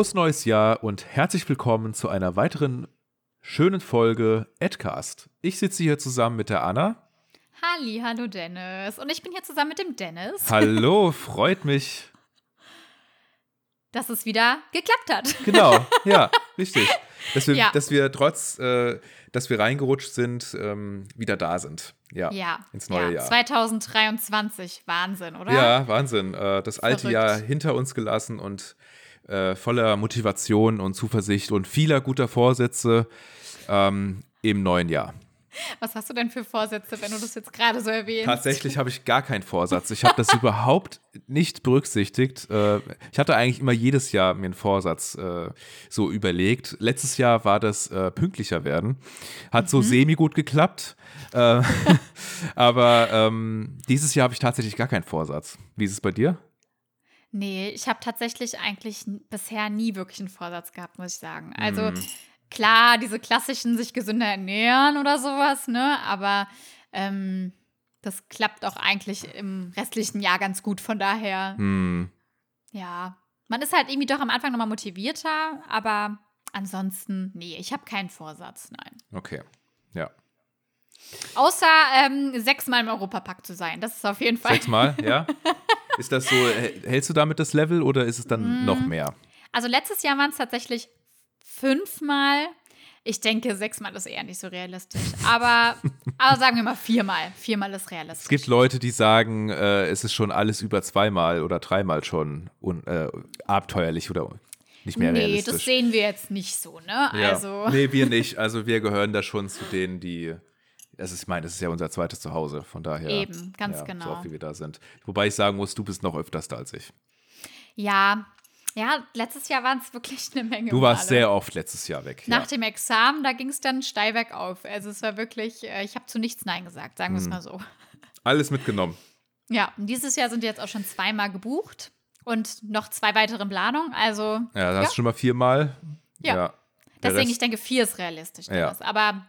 Frohes neues Jahr und herzlich willkommen zu einer weiteren schönen Folge Edcast. Ich sitze hier zusammen mit der Anna. Halli, hallo Dennis. Und ich bin hier zusammen mit dem Dennis. Hallo, freut mich. Dass es wieder geklappt hat. Genau, ja, richtig. Dass wir, Ja. dass wir trotz, äh, dass wir reingerutscht sind, ähm, wieder da sind. Ja, Ja. ins neue ja. Jahr. 2023. Wahnsinn, oder? Ja, Wahnsinn. Äh, das alte Verrückt. Jahr hinter uns gelassen und äh, voller Motivation und Zuversicht und vieler guter Vorsätze ähm, im neuen Jahr. Was hast du denn für Vorsätze, wenn du das jetzt gerade so erwähnst? Tatsächlich habe ich gar keinen Vorsatz. Ich habe das überhaupt nicht berücksichtigt. Äh, Ich hatte eigentlich immer jedes Jahr mir einen Vorsatz äh, so überlegt. Letztes Jahr war das äh, pünktlicher werden. Hat Mhm. so semi gut geklappt. Aber ähm, dieses Jahr habe ich tatsächlich gar keinen Vorsatz. Wie ist es bei dir? Nee, ich habe tatsächlich eigentlich bisher nie wirklich einen Vorsatz gehabt, muss ich sagen. Also Hm. klar, diese klassischen sich gesünder ernähren oder sowas, ne? Aber ähm, das klappt auch eigentlich im restlichen Jahr ganz gut. Von daher, Hm. ja, man ist halt irgendwie doch am Anfang nochmal motivierter, aber ansonsten, nee, ich habe keinen Vorsatz, nein. Okay. Ja. Außer ähm, sechsmal im Europapark zu sein. Das ist auf jeden Fall. Sechsmal, ja? Ist das so, hältst du damit das Level oder ist es dann Mm. noch mehr? Also letztes Jahr waren es tatsächlich fünfmal. Ich denke, sechsmal ist eher nicht so realistisch. Aber, aber sagen wir mal viermal. Viermal ist realistisch. Es gibt Leute, die sagen, äh, es ist schon alles über zweimal oder dreimal schon un, äh, abenteuerlich oder nicht mehr nee, realistisch. das sehen wir jetzt nicht so, ne? ja. Also, Nee, wir nicht. Also wir gehören da schon zu denen, die. Das ist, ich meine, das ist ja unser zweites Zuhause, von daher. Eben, ganz ja, genau. So oft wie wir da sind. Wobei ich sagen muss, du bist noch öfters da als ich. ja. Ja, letztes Jahr waren es wirklich eine Menge. Du warst Male. sehr oft letztes Jahr weg. Nach ja. dem Examen, da ging es dann steil bergauf. Also es war wirklich, äh, ich habe zu nichts Nein gesagt, sagen wir es mal so. Alles mitgenommen. Ja, und dieses Jahr sind jetzt auch schon zweimal gebucht und noch zwei weitere in Planung. Also Ja, da hast Ja. schon mal viermal. Ja. Der Deswegen, Rest- ich denke, vier ist realistisch. Ja. Aber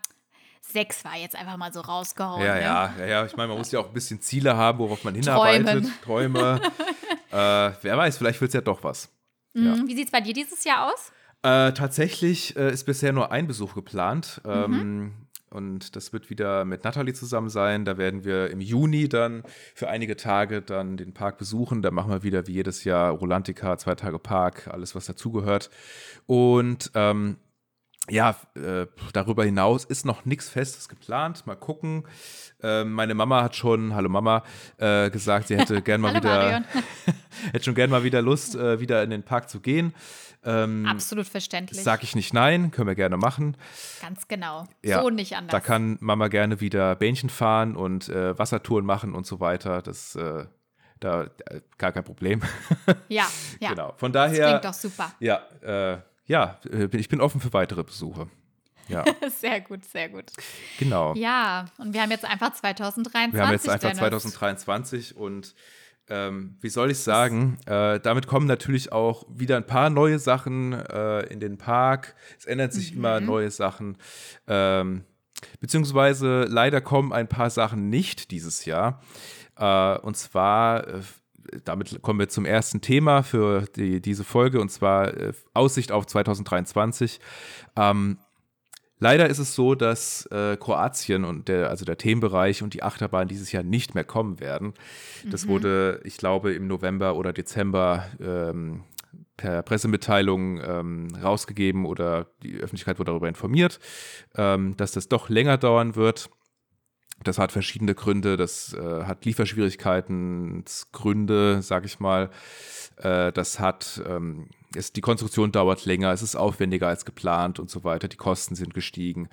sechs war jetzt einfach mal so rausgehauen. Ja, ne? ja, ja, ja. Ich meine, man muss ja auch ein bisschen Ziele haben, worauf man hinarbeitet. Träume. äh, wer weiß, vielleicht wird es ja doch was. Mhm. Wie sieht es bei dir dieses Jahr aus? Äh, tatsächlich äh, ist bisher nur ein Besuch geplant. Mhm. Ähm, und das wird wieder mit Nathalie zusammen sein. Da werden wir im Juni dann für einige Tage dann den Park besuchen. Da machen wir wieder wie jedes Jahr Rolantica, zwei Tage Park, alles was dazugehört. Und ähm, ja, äh, darüber hinaus ist noch nichts Festes geplant. Mal gucken. Ähm, meine Mama hat schon, hallo Mama, äh, gesagt, sie hätte gern mal wieder, hätte schon gern mal wieder Lust, äh, wieder in den Park zu gehen. Ähm, Absolut verständlich. Sag ich nicht nein, können wir gerne machen. Ganz genau. Ja, so nicht anders. Da kann Mama gerne wieder Bähnchen fahren und äh, Wassertouren machen und so weiter. Das äh, da äh, gar kein Problem. ja, ja. Genau. Von Das daher, klingt doch super. ja, äh, ja, äh, ich bin offen für weitere Besuche. Ja, Sehr gut, sehr gut. genau. Ja, und wir haben jetzt einfach 2023. Wir haben jetzt einfach Dennis. 2023 und ähm, wie soll ich sagen, äh, damit kommen natürlich auch wieder ein paar neue Sachen äh, in den Park. Es ändern sich immer neue Sachen. Ähm, beziehungsweise leider kommen ein paar Sachen nicht dieses Jahr. Äh, und zwar, äh, damit kommen wir zum ersten Thema für die, diese Folge, und zwar äh, Aussicht auf 2023. Ähm, Leider ist es so, dass äh, Kroatien und der, also der Themenbereich und die Achterbahn dieses Jahr nicht mehr kommen werden. Das wurde, ich glaube, im November oder Dezember ähm, per Pressemitteilung ähm, rausgegeben oder die Öffentlichkeit wurde darüber informiert, ähm, dass das doch länger dauern wird. Das hat verschiedene Gründe. Das äh, hat Lieferschwierigkeiten, sage ich mal. Äh, das hat, ähm, es, die Konstruktion dauert länger, es ist aufwendiger als geplant und so weiter. Die Kosten sind gestiegen.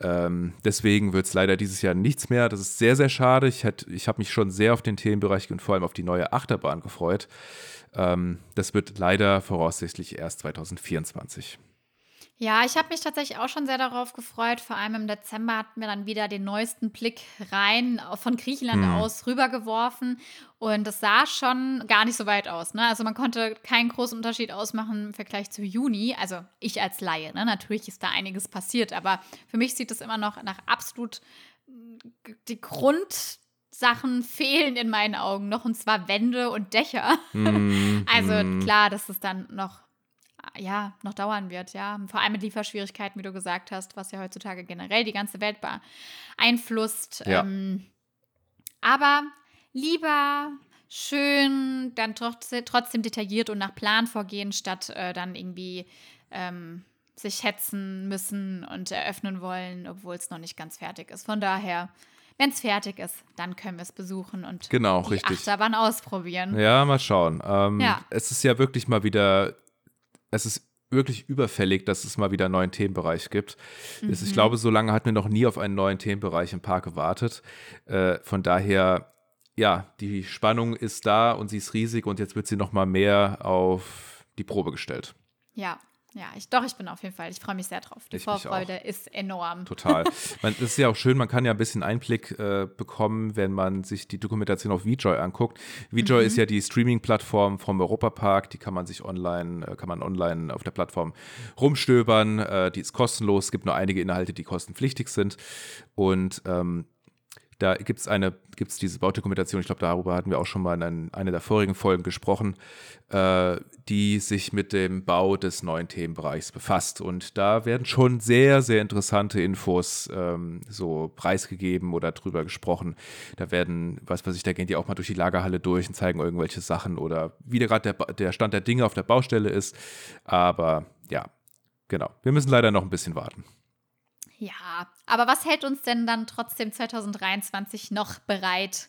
Ähm, deswegen wird es leider dieses Jahr nichts mehr. Das ist sehr, sehr schade. Ich, ich habe mich schon sehr auf den Themenbereich und vor allem auf die neue Achterbahn gefreut. Ähm, das wird leider voraussichtlich erst 2024. Ja, ich habe mich tatsächlich auch schon sehr darauf gefreut. Vor allem im Dezember hatten wir dann wieder den neuesten Blick rein äh, von Griechenland Hm. aus rübergeworfen. Und es sah schon gar nicht so weit aus. Ne? Also man konnte keinen großen Unterschied ausmachen im Vergleich zu Juni. Also ich als Laie. Ne? Natürlich ist da einiges passiert. Aber für mich sieht es immer noch nach absolut g- die Grundsachen fehlen in meinen Augen noch. Und zwar Wände und Dächer. Mm, Also mm. klar, dass es dann noch ja, noch dauern wird, ja. Vor allem mit Lieferschwierigkeiten, wie du gesagt hast, was ja heutzutage generell die ganze Welt beeinflusst. Ja. Ähm, aber lieber schön, dann trotzdem detailliert und nach Plan vorgehen, statt äh, dann irgendwie ähm, sich hetzen müssen und eröffnen wollen, obwohl es noch nicht ganz fertig ist. Von daher, wenn es fertig ist, dann können wir es besuchen und genau, die richtig. Achterbahn ausprobieren. Ja, mal schauen. Ähm, ja. Es ist ja wirklich mal wieder, es ist wirklich überfällig, dass es mal wieder einen neuen Themenbereich gibt. Mhm. Ich glaube, so lange hatten wir noch nie auf einen neuen Themenbereich im Park gewartet. Äh, von daher, ja, die Spannung ist da und sie ist riesig und jetzt wird sie noch mal mehr auf die Probe gestellt. Ja, ja, ich, doch, ich bin auf jeden Fall. Ich freue mich sehr drauf. Die ich Vorfreude ist enorm. Total. man, das ist ja auch schön, man kann ja ein bisschen Einblick äh, bekommen, wenn man sich die Dokumentation auf VJoy anguckt. VJoy mhm. ist ja die Streaming-Plattform vom Europapark. Die kann man sich online, äh, kann man online auf der Plattform rumstöbern. Äh, die ist kostenlos. Es gibt nur einige Inhalte, die kostenpflichtig sind. Und ähm, da gibt es eine, gibt es diese Baudokumentation, ich glaube, darüber hatten wir auch schon mal in einer der vorigen Folgen gesprochen, äh, die sich mit dem Bau des neuen Themenbereichs befasst. Und da werden schon sehr, sehr interessante Infos ähm, so preisgegeben oder drüber gesprochen. Da werden, was weiß ich, da gehen die auch mal durch die Lagerhalle durch und zeigen irgendwelche Sachen oder wie gerade der, der Stand der Dinge auf der Baustelle ist. Aber ja, genau. Wir müssen leider noch ein bisschen warten. Ja, aber was hält uns denn dann trotzdem 2023 noch bereit?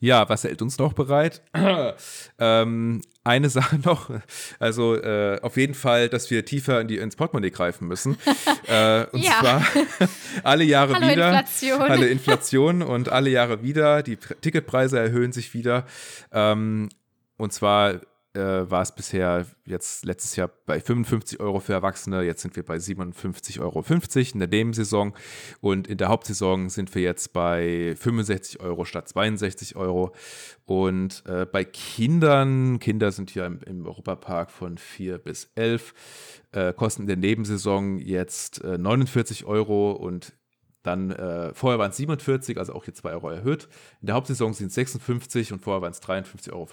Ja, was hält uns noch bereit? ähm, eine Sache noch, also äh, auf jeden Fall, dass wir tiefer in die, ins Portemonnaie greifen müssen. äh, und ja. zwar alle Jahre Hallo wieder. Inflation. Alle Inflation und alle Jahre wieder. Die Ticketpreise erhöhen sich wieder. Ähm, und zwar äh, war es bisher jetzt letztes Jahr bei 55 Euro für Erwachsene, jetzt sind wir bei 57,50 Euro in der Nebensaison und in der Hauptsaison sind wir jetzt bei 65 Euro statt 62 Euro. Und äh, bei Kindern, Kinder sind hier im, im Europapark von 4 bis 11, äh, kosten in der Nebensaison jetzt äh, 49 Euro und dann, äh, vorher waren es 47, also auch hier 2 Euro erhöht. In der Hauptsaison sind es 56 und vorher waren es 53,50 Euro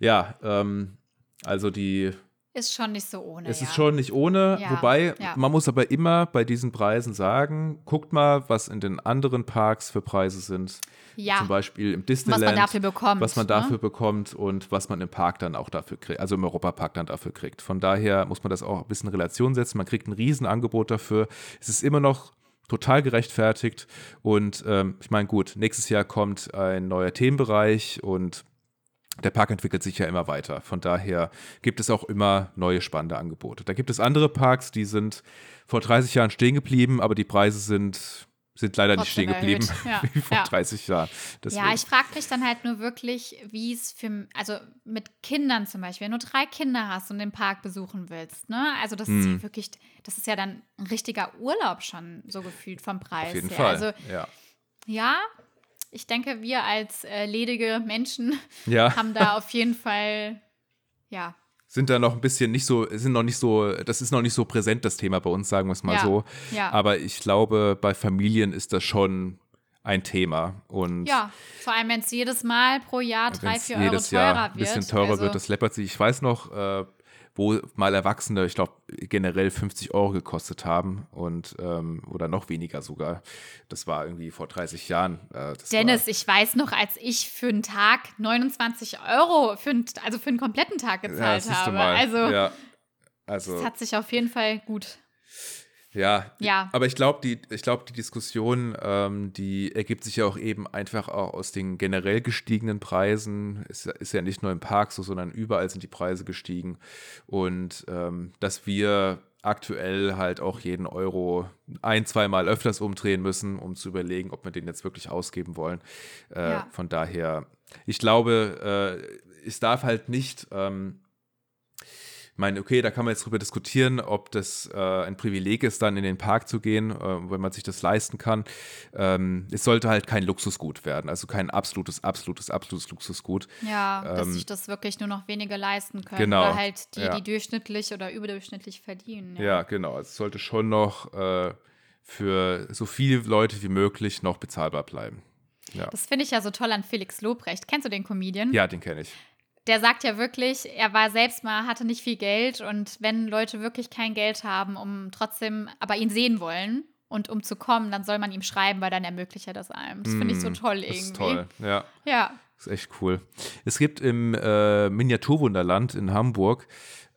ja, ähm, also die. Ist schon nicht so ohne. Es ja. ist schon nicht ohne, ja, wobei ja. man muss aber immer bei diesen Preisen sagen, guckt mal, was in den anderen Parks für Preise sind. Ja. Zum Beispiel im Disneyland. Was man dafür bekommt. Was man ne? dafür bekommt und was man im Park dann auch dafür kriegt, also im Europapark dann dafür kriegt. Von daher muss man das auch ein bisschen in Relation setzen. Man kriegt ein Riesenangebot dafür. Es ist immer noch total gerechtfertigt. Und ähm, ich meine, gut, nächstes Jahr kommt ein neuer Themenbereich und der Park entwickelt sich ja immer weiter. Von daher gibt es auch immer neue spannende Angebote. Da gibt es andere Parks, die sind vor 30 Jahren stehen geblieben, aber die Preise sind, sind leider nicht stehen geblieben ja. wie vor ja. 30 Jahren. Deswegen. Ja, ich frage mich dann halt nur wirklich, wie es für, also mit Kindern zum Beispiel, wenn du drei Kinder hast und den Park besuchen willst, ne? Also das hm. ist ja hm. wirklich, das ist ja dann ein richtiger Urlaub schon so gefühlt vom Preis Auf jeden her. Fall. Also ja. ja, ich denke, wir als äh, ledige Menschen ja. haben da auf jeden Fall, ja. Sind da noch ein bisschen nicht so, sind noch nicht so, das ist noch nicht so präsent, das Thema bei uns, sagen wir es mal ja. so. Ja. Aber ich glaube, bei Familien ist das schon ein Thema. Und ja, vor allem, wenn es jedes Mal pro Jahr drei, vier Euro teurer Jahr ein bisschen teurer also, wird, das läppert sich. Ich weiß noch, äh, wo mal Erwachsene, ich glaube, generell 50 Euro gekostet haben und ähm, oder noch weniger sogar. Das war irgendwie vor 30 Jahren. Äh, Dennis, ich weiß noch, als ich für einen Tag 29 Euro, für einen, also für einen kompletten Tag gezahlt ja, habe. Also, ja, also, das hat sich auf jeden Fall gut ja, ja. aber ich glaube, die, glaub, die Diskussion, ähm, die ergibt sich ja auch eben einfach auch aus den generell gestiegenen Preisen. Ist, ist ja nicht nur im Park so, sondern überall sind die Preise gestiegen. Und ähm, dass wir aktuell halt auch jeden Euro ein, zweimal öfters umdrehen müssen, um zu überlegen, ob wir den jetzt wirklich ausgeben wollen. Äh, ja. Von daher, ich glaube, äh, es darf halt nicht. Ähm, meine, okay, da kann man jetzt drüber diskutieren, ob das äh, ein Privileg ist, dann in den Park zu gehen, äh, wenn man sich das leisten kann. Ähm, es sollte halt kein Luxusgut werden, also kein absolutes, absolutes, absolutes Luxusgut. Ja, ähm, dass sich das wirklich nur noch wenige leisten können. Genau. Oder halt die, ja. die durchschnittlich oder überdurchschnittlich verdienen. Ja, ja genau. Also es sollte schon noch äh, für so viele Leute wie möglich noch bezahlbar bleiben. Ja. Das finde ich ja so toll an Felix Lobrecht. Kennst du den Comedian? Ja, den kenne ich der sagt ja wirklich, er war selbst mal, hatte nicht viel Geld und wenn Leute wirklich kein Geld haben, um trotzdem, aber ihn sehen wollen und um zu kommen, dann soll man ihm schreiben, weil dann ermöglicht er das einem. Das finde ich so Mm, toll das irgendwie. ist toll, ja. Ja. Das ist echt cool. Es gibt im äh, Miniaturwunderland in Hamburg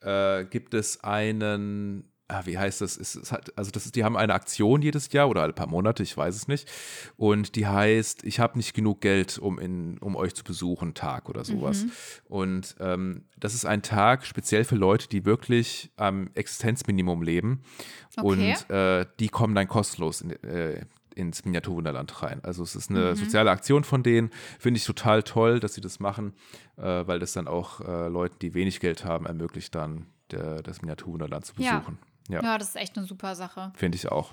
äh, gibt es einen, ah, wie heißt das? Es, es hat, also das ist, die haben eine Aktion jedes Jahr oder alle paar Monate, ich weiß es nicht. Und die heißt, ich habe nicht genug Geld, um in, um euch zu besuchen, Tag oder sowas. Mhm. Und ähm, das ist ein Tag speziell für Leute, die wirklich am Existenzminimum leben. Okay. Und äh, die kommen dann kostenlos in, äh, ins Miniaturwunderland rein. Also es ist eine Mhm. soziale Aktion von denen. Finde ich total toll, dass sie das machen, äh, weil das dann auch äh, Leuten, die wenig Geld haben, ermöglicht dann der, das Miniaturwunderland zu besuchen. Ja, ja, das ist echt eine super Sache. finde ich auch.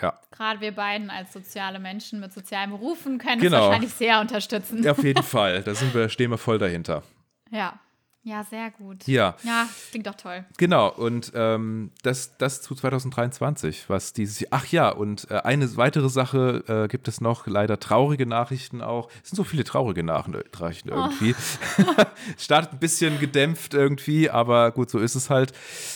Ja, Gerade wir beiden als soziale Menschen mit sozialen Berufen können Genau. es wahrscheinlich sehr unterstützen. auf jeden Fall. Da sind wir, stehen wir voll dahinter. Ja. Ja, sehr gut. Ja, Ja, klingt doch toll. Genau, und ähm, das, das zu 2023, was dieses. Ach ja, und äh, eine weitere Sache äh, gibt es noch, leider traurige Nachrichten auch. Es sind so viele traurige Nach Nachrichten irgendwie. Es Startet ein bisschen gedämpft irgendwie, aber gut, so ist es halt.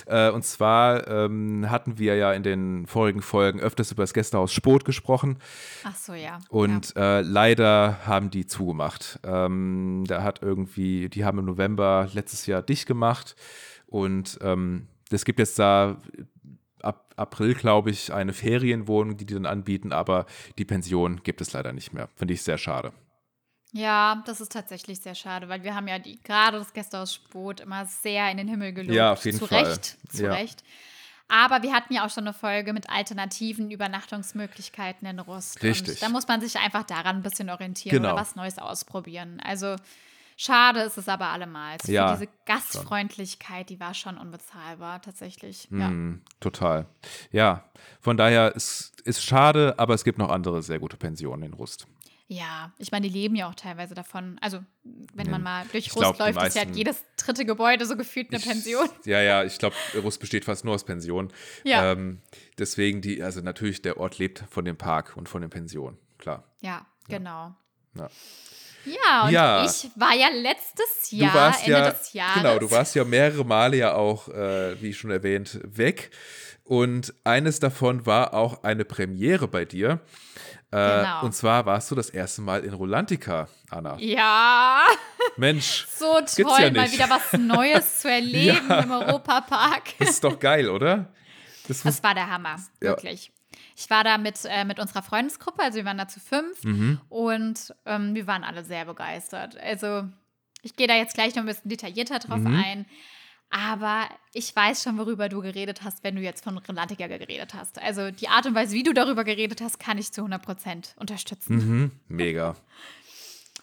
Äh, und zwar ähm, hatten wir ja in den vorigen Folgen öfters über das Gästehaus Spot gesprochen. Ach so, ja. Und äh, leider haben die zugemacht. Ähm, da hat irgendwie, die haben im November letztes Jahr dicht gemacht. Und ähm, es gibt jetzt da ab April, glaube ich, eine Ferienwohnung, die die dann anbieten, aber die Pension gibt es leider nicht mehr. Finde ich sehr schade. Ja, das ist tatsächlich sehr schade, weil wir haben ja die, gerade das Gästehaus Spot immer sehr in den Himmel gelobt. Ja, auf jeden zu Fall. Recht, zu Ja. Recht. Aber wir hatten ja auch schon eine Folge mit alternativen Übernachtungsmöglichkeiten in Rust. Richtig. Und da muss man sich einfach daran ein bisschen orientieren Genau. oder was Neues ausprobieren. Also schade ist es aber allemal. Für Ja, diese Gastfreundlichkeit, die war schon unbezahlbar, tatsächlich. Ja. Mm, total. Ja, von daher ist es schade, aber es gibt noch andere sehr gute Pensionen in Rust. Ja, ich meine, die leben ja auch teilweise davon. Also, wenn man mal durch Ich Rust glaub, läuft, ist ja meisten- jedes dritte Gebäude so gefühlt eine Ich- Pension. Ja, ja, ich glaube, Rust besteht fast nur aus Pensionen. Ja. Ähm, deswegen, die, also natürlich, der Ort lebt von dem Park und von den Pensionen, klar. Ja, genau. Ja. Ja, und Ja. ich war ja letztes Du Jahr, warst Ende ja, des Jahres. genau, du warst ja mehrere Male ja auch, äh, wie schon erwähnt, weg. Und eines davon war auch eine Premiere bei dir. Äh, Genau. Und zwar warst du das erste Mal in Rolantica, Anna. Ja, Mensch, so toll, ja mal wieder was Neues zu erleben Ja. im Europapark. das ist doch geil, oder? Das Das war der Hammer, Ja. wirklich. Ich war da mit, äh, mit unserer Freundesgruppe, also wir waren da zu fünf Mhm. und ähm, wir waren alle sehr begeistert. Also ich gehe da jetzt gleich noch ein bisschen detaillierter drauf Mhm. ein. Aber ich weiß schon, worüber du geredet hast, wenn du jetzt von Rolantica geredet hast. Also die Art und Weise, wie du darüber geredet hast, kann ich zu 100% unterstützen. mhm, mega.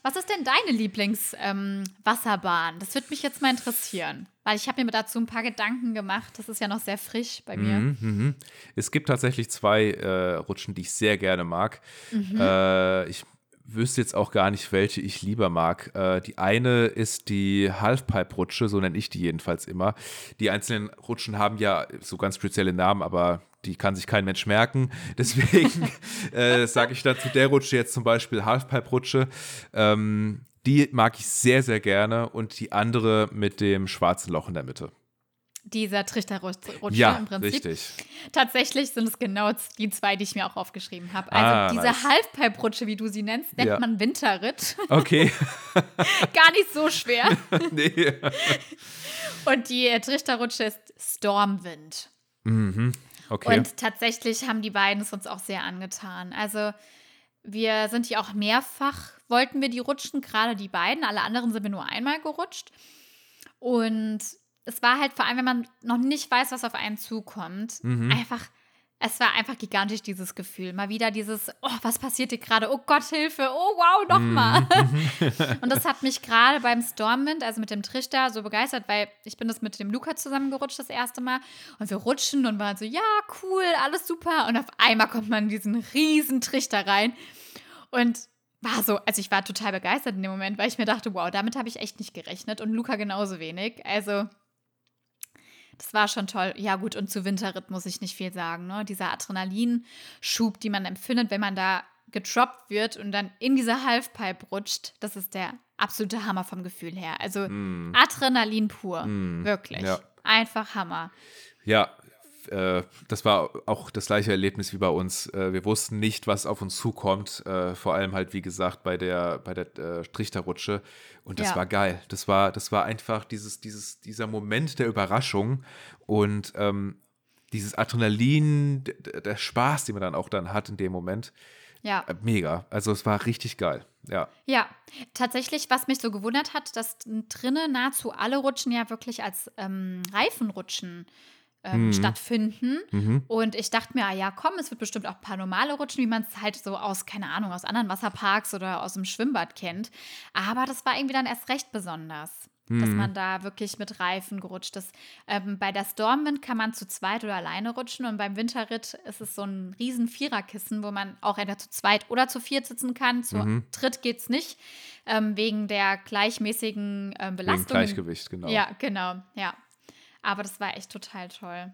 Was ist denn deine Lieblingswasserbahn? das würde mich jetzt mal interessieren, weil ich habe mir dazu ein paar Gedanken gemacht. Das ist ja noch sehr frisch bei mir. Mhm, mhm. Es gibt tatsächlich zwei äh, Rutschen, die ich sehr gerne mag. Mhm. Äh, ich wüsste jetzt auch gar nicht, welche ich lieber mag. Äh, die eine ist die Halfpipe-Rutsche, so nenne ich die jedenfalls immer. Die einzelnen Rutschen haben ja so ganz spezielle Namen, aber die kann sich kein Mensch merken. Deswegen äh, sage ich dazu der Rutsche jetzt zum Beispiel Halfpipe-Rutsche. Ähm, die mag ich sehr, sehr gerne. Und die andere mit dem schwarzen Loch in der Mitte. Dieser Trichterrutsche Ja, im Prinzip. richtig. Tatsächlich sind es genau die zwei, die ich mir auch aufgeschrieben habe. Also Ah, diese nice. Halfpipe-Rutsche, wie du sie nennst, nennt Ja. man Winterritt. Okay. Gar nicht so schwer. nee. Und die äh, Trichterrutsche ist Stormwind. Mhm. Okay. Und tatsächlich haben die beiden es uns auch sehr angetan. Also wir sind ja auch mehrfach, wollten wir die rutschen, gerade die beiden. Alle anderen sind wir nur einmal gerutscht. Und es war halt vor allem, wenn man noch nicht weiß, was auf einen zukommt, Mhm. einfach, es war einfach gigantisch, dieses Gefühl. Mal wieder dieses, oh, was passiert hier gerade? Oh Gott, Hilfe, oh wow, nochmal. Mhm. Und das hat mich gerade beim Stormwind, also mit dem Trichter, so begeistert, weil ich bin das mit dem Luca zusammengerutscht das erste Mal. Und wir rutschen und waren so, ja, cool, alles super. Und auf einmal kommt man in diesen riesen Trichter rein. Und war so, also ich war total begeistert in dem Moment, weil ich mir dachte, wow, damit habe ich echt nicht gerechnet. Und Luca genauso wenig. Also das war schon toll. Ja, gut, und zu Winterritt muss ich nicht viel sagen. Ne? Dieser Adrenalinschub, die man empfindet, wenn man da getroppt wird und dann in diese Halfpipe rutscht, das ist der absolute Hammer vom Gefühl her. Also mm. Adrenalin pur, mm. wirklich. Ja. Einfach Hammer. Ja, äh, das war auch das gleiche Erlebnis wie bei uns. Äh, wir wussten nicht, was auf uns zukommt. Äh, vor allem halt, wie gesagt, bei der, bei der äh, Trichterrutsche. Und das ja. war geil. Das war, das war einfach dieses, dieses, dieser Moment der Überraschung und ähm, dieses Adrenalin, der Spaß, den man dann auch dann hat in dem Moment. Ja. Äh, mega. Also es war richtig geil. Ja. Ja, tatsächlich, was mich so gewundert hat, dass drinnen nahezu alle Rutschen ja wirklich als ähm, Reifenrutschen ähm, mhm. stattfinden. Mhm. Und ich dachte mir, ah ja, komm, es wird bestimmt auch ein paar normale Rutschen, wie man es halt so aus, keine Ahnung, aus anderen Wasserparks oder aus dem Schwimmbad kennt. Aber das war irgendwie dann erst recht besonders. Dass mhm. man da wirklich mit Reifen gerutscht ist. Ähm, bei der Stormwind kann man zu zweit oder alleine rutschen und beim Winterritt ist es so ein riesen Viererkissen, wo man auch entweder zu zweit oder zu viert sitzen kann. Zu mhm. dritt geht es nicht, ähm, wegen der gleichmäßigen ähm, Belastung. Wegen Gleichgewicht, genau. Ja, genau, ja. Aber das war echt total toll.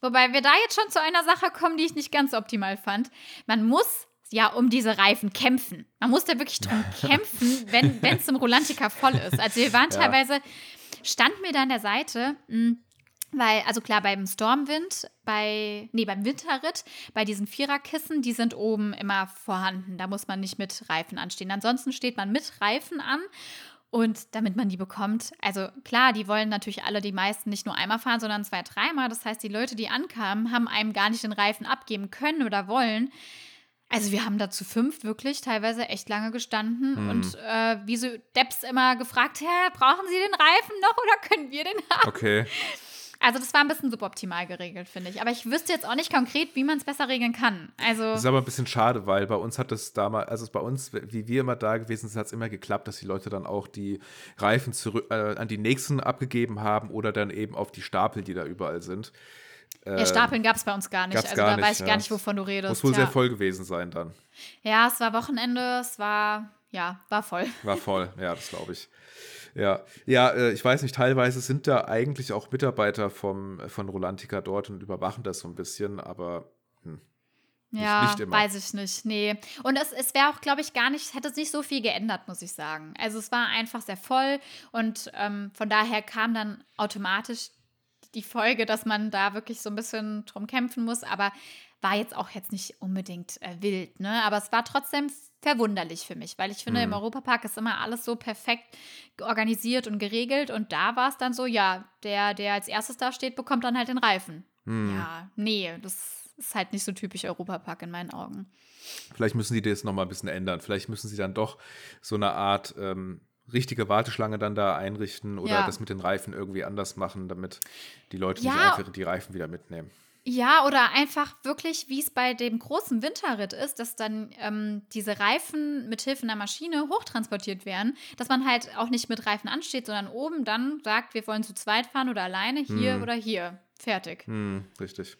Wobei wir da jetzt schon zu einer Sache kommen, die ich nicht ganz optimal fand. Man muss ja um diese Reifen kämpfen. Man muss da wirklich drum kämpfen, wenn es im Rolantica voll ist. Also wir waren teilweise, stand mir da an der Seite, hm, weil, also klar, beim Stormwind, bei, nee, beim Winterritt, bei diesen Viererkissen, die sind oben immer vorhanden. Da muss man nicht mit Reifen anstehen. Ansonsten steht man mit Reifen an und damit man die bekommt, also klar, die wollen natürlich alle, die meisten nicht nur einmal fahren, sondern zwei, dreimal. Das heißt, die Leute, die ankamen, haben einem gar nicht den Reifen abgeben können oder wollen. Also wir haben da zu fünf wirklich teilweise echt lange gestanden hm. und äh, wie so Depps immer gefragt, Herr, brauchen Sie den Reifen noch oder können wir den haben? Okay. Also das war ein bisschen suboptimal geregelt, finde ich. Aber ich wüsste jetzt auch nicht konkret, wie man es besser regeln kann. Also das ist aber ein bisschen schade, weil bei uns hat es damals, also bei uns, wie wir immer da gewesen sind, hat es immer geklappt, dass die Leute dann auch die Reifen zurück, äh, an die nächsten abgegeben haben oder dann eben auf die Stapel, die da überall sind. Ja, ähm, Stapeln gab es bei uns gar nicht. Also da nicht, weiß ich ja. gar nicht, wovon du redest. Muss wohl ja. sehr voll gewesen sein dann. Ja, es war Wochenende, es war, ja, war voll. War voll, ja, das glaube ich. Ja, ja, äh, ich weiß nicht, teilweise sind da eigentlich auch Mitarbeiter vom, von Rolantica dort und überwachen das so ein bisschen, aber hm, ja, nicht, nicht weiß ich nicht. Nee. Und es, es wäre auch, glaube ich, gar nicht, hätte es nicht so viel geändert, muss ich sagen. Also es war einfach sehr voll und ähm, von daher kam dann automatisch die Folge, dass man da wirklich so ein bisschen drum kämpfen muss, aber war jetzt auch jetzt nicht unbedingt äh, wild, ne? Aber es war trotzdem verwunderlich für mich, weil ich finde, mhm. im Europapark ist immer alles so perfekt organisiert und geregelt und da war es dann so, ja, der, der als erstes da steht, bekommt dann halt den Reifen. Mhm. Ja, nee, das ist halt nicht so typisch Europapark in meinen Augen. Vielleicht müssen sie das nochmal ein bisschen ändern. Vielleicht müssen sie dann doch so eine Art ähm, richtige Warteschlange dann da einrichten oder ja. das mit den Reifen irgendwie anders machen, damit die Leute ja. nicht einfach die Reifen wieder mitnehmen. Ja, oder einfach wirklich, wie es bei dem großen Winterritt ist, dass dann ähm, diese Reifen mit Hilfe einer Maschine hochtransportiert werden, dass man halt auch nicht mit Reifen ansteht, sondern oben dann sagt, wir wollen zu zweit fahren oder alleine, hier hm. oder hier. Fertig. Hm, richtig.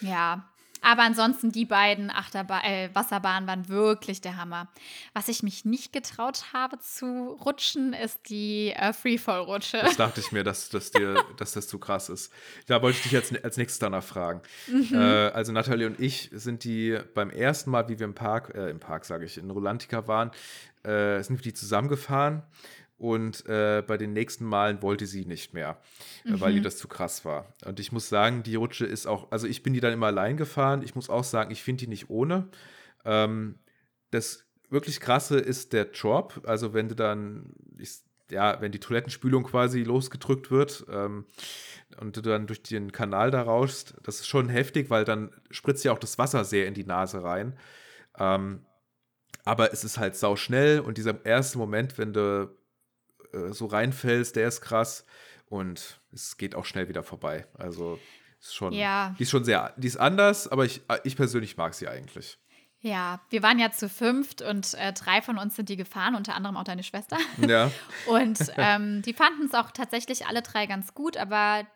Ja, aber ansonsten die beiden Achterbahn, äh, Wasserbahnen waren wirklich der Hammer. Was ich mich nicht getraut habe zu rutschen, ist die äh, Freefall-Rutsche. Das dachte ich mir, dass, dass, dir, dass das zu krass ist. Da wollte ich dich als, als nächstes danach fragen. Mhm. Äh, also Nathalie und ich sind die beim ersten Mal, wie wir im Park, äh, im Park sage ich, in Rolantica waren, äh, sind wir die zusammengefahren und äh, bei den nächsten Malen wollte sie nicht mehr, mhm. weil ihr das zu krass war. Und ich muss sagen, die Rutsche ist auch, also ich bin die dann immer allein gefahren. Ich muss auch sagen, ich finde die nicht ohne. Ähm, das wirklich krasse ist der Drop, also wenn du dann, ich, ja, wenn die Toilettenspülung quasi losgedrückt wird ähm, und du dann durch den Kanal da rauschst, das ist schon heftig, weil dann spritzt ja auch das Wasser sehr in die Nase rein. Ähm, aber es ist halt sau schnell und dieser erste Moment, wenn du äh, so reinfällst, der ist krass. Und es geht auch schnell wieder vorbei. Also ist schon, ja. die ist schon sehr, die ist anders, aber ich, ich persönlich mag sie eigentlich. Ja, wir waren ja zu fünft und äh, drei von uns sind die gefahren, unter anderem auch deine Schwester. Ja. und ähm, die fanden es auch tatsächlich alle drei ganz gut, aber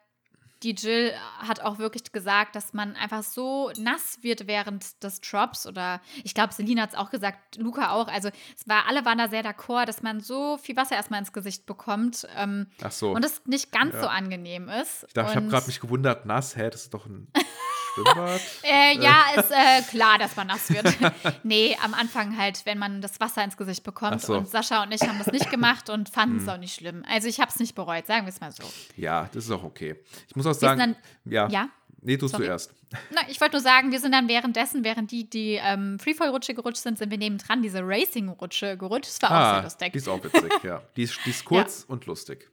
die Jill hat auch wirklich gesagt, dass man einfach so nass wird während des Drops. Oder ich glaube, Selina hat es auch gesagt, Luca auch. Also es war, alle waren da sehr d'accord, dass man so viel Wasser erstmal ins Gesicht bekommt. Ähm, Ach so. Und es nicht ganz ja. so angenehm ist. Ich, dachte, ich habe gerade mich gewundert, nass, hä, das ist doch ein Schwimmbad? Äh, ja, ist äh, klar, dass man nass wird. nee, am Anfang halt, wenn man das Wasser ins Gesicht bekommt. so. Und Sascha und ich haben das nicht gemacht und fanden Hm. es auch nicht schlimm. Also ich habe es nicht bereut, sagen wir es mal so. Ja, das ist auch okay. Ich muss auch sagen, sind ja. Ja? Nee, du Sorry. zuerst. Na, ich wollte nur sagen, wir sind dann währenddessen, während die, die ähm, Freefall-Rutsche gerutscht sind, sind wir nebendran diese Racing-Rutsche gerutscht. Das war auch sehr Ah, lustig. die ist auch witzig, ja. Die ist, die ist kurz und lustig.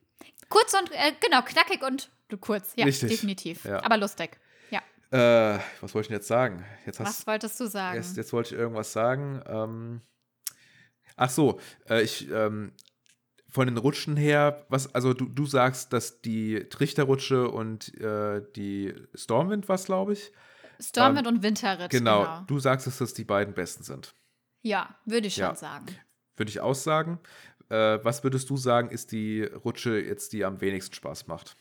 Kurz und, äh, genau, knackig und kurz. Ja, Richtig. definitiv. Ja. Aber lustig. Äh, was wollte ich denn jetzt sagen? Jetzt hast, Was wolltest du sagen? Jetzt, jetzt wollte ich irgendwas sagen. Ähm, ach so, äh, ich ähm, von den Rutschen her, was, also du, du sagst, dass die Trichterrutsche und äh, die Stormwind was, glaube ich. Stormwind und Winterritt. Genau, Genau. du sagst, dass das die beiden besten sind. Ja, würde ich schon Ja. sagen. Würde ich aussagen. Äh, was würdest du sagen, ist die Rutsche jetzt, die am wenigsten Spaß macht?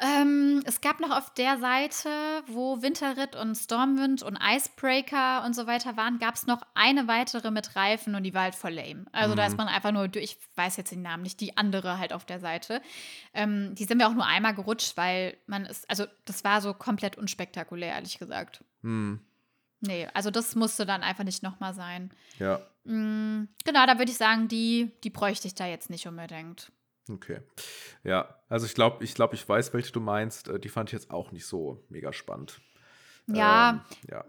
Ähm, es gab noch auf der Seite, wo Winterritt und Stormwind und Icebreaker und so weiter waren, gab es noch eine weitere mit Reifen und die war halt voll lame. Also da ist man einfach nur, durch- ich weiß jetzt den Namen nicht, die andere halt auf der Seite. Ähm, die sind wir auch nur einmal gerutscht, weil man ist, also das war so komplett unspektakulär, ehrlich gesagt. Hm, Nee, also das musste dann einfach nicht nochmal sein. ja, Mm, genau, da würde ich sagen, die, die bräuchte ich da jetzt nicht unbedingt. Okay. Ja, also ich glaube, ich glaube, ich weiß, welche du meinst. Äh, Die fand ich jetzt auch nicht so mega spannend. Ja, Ähm, ja.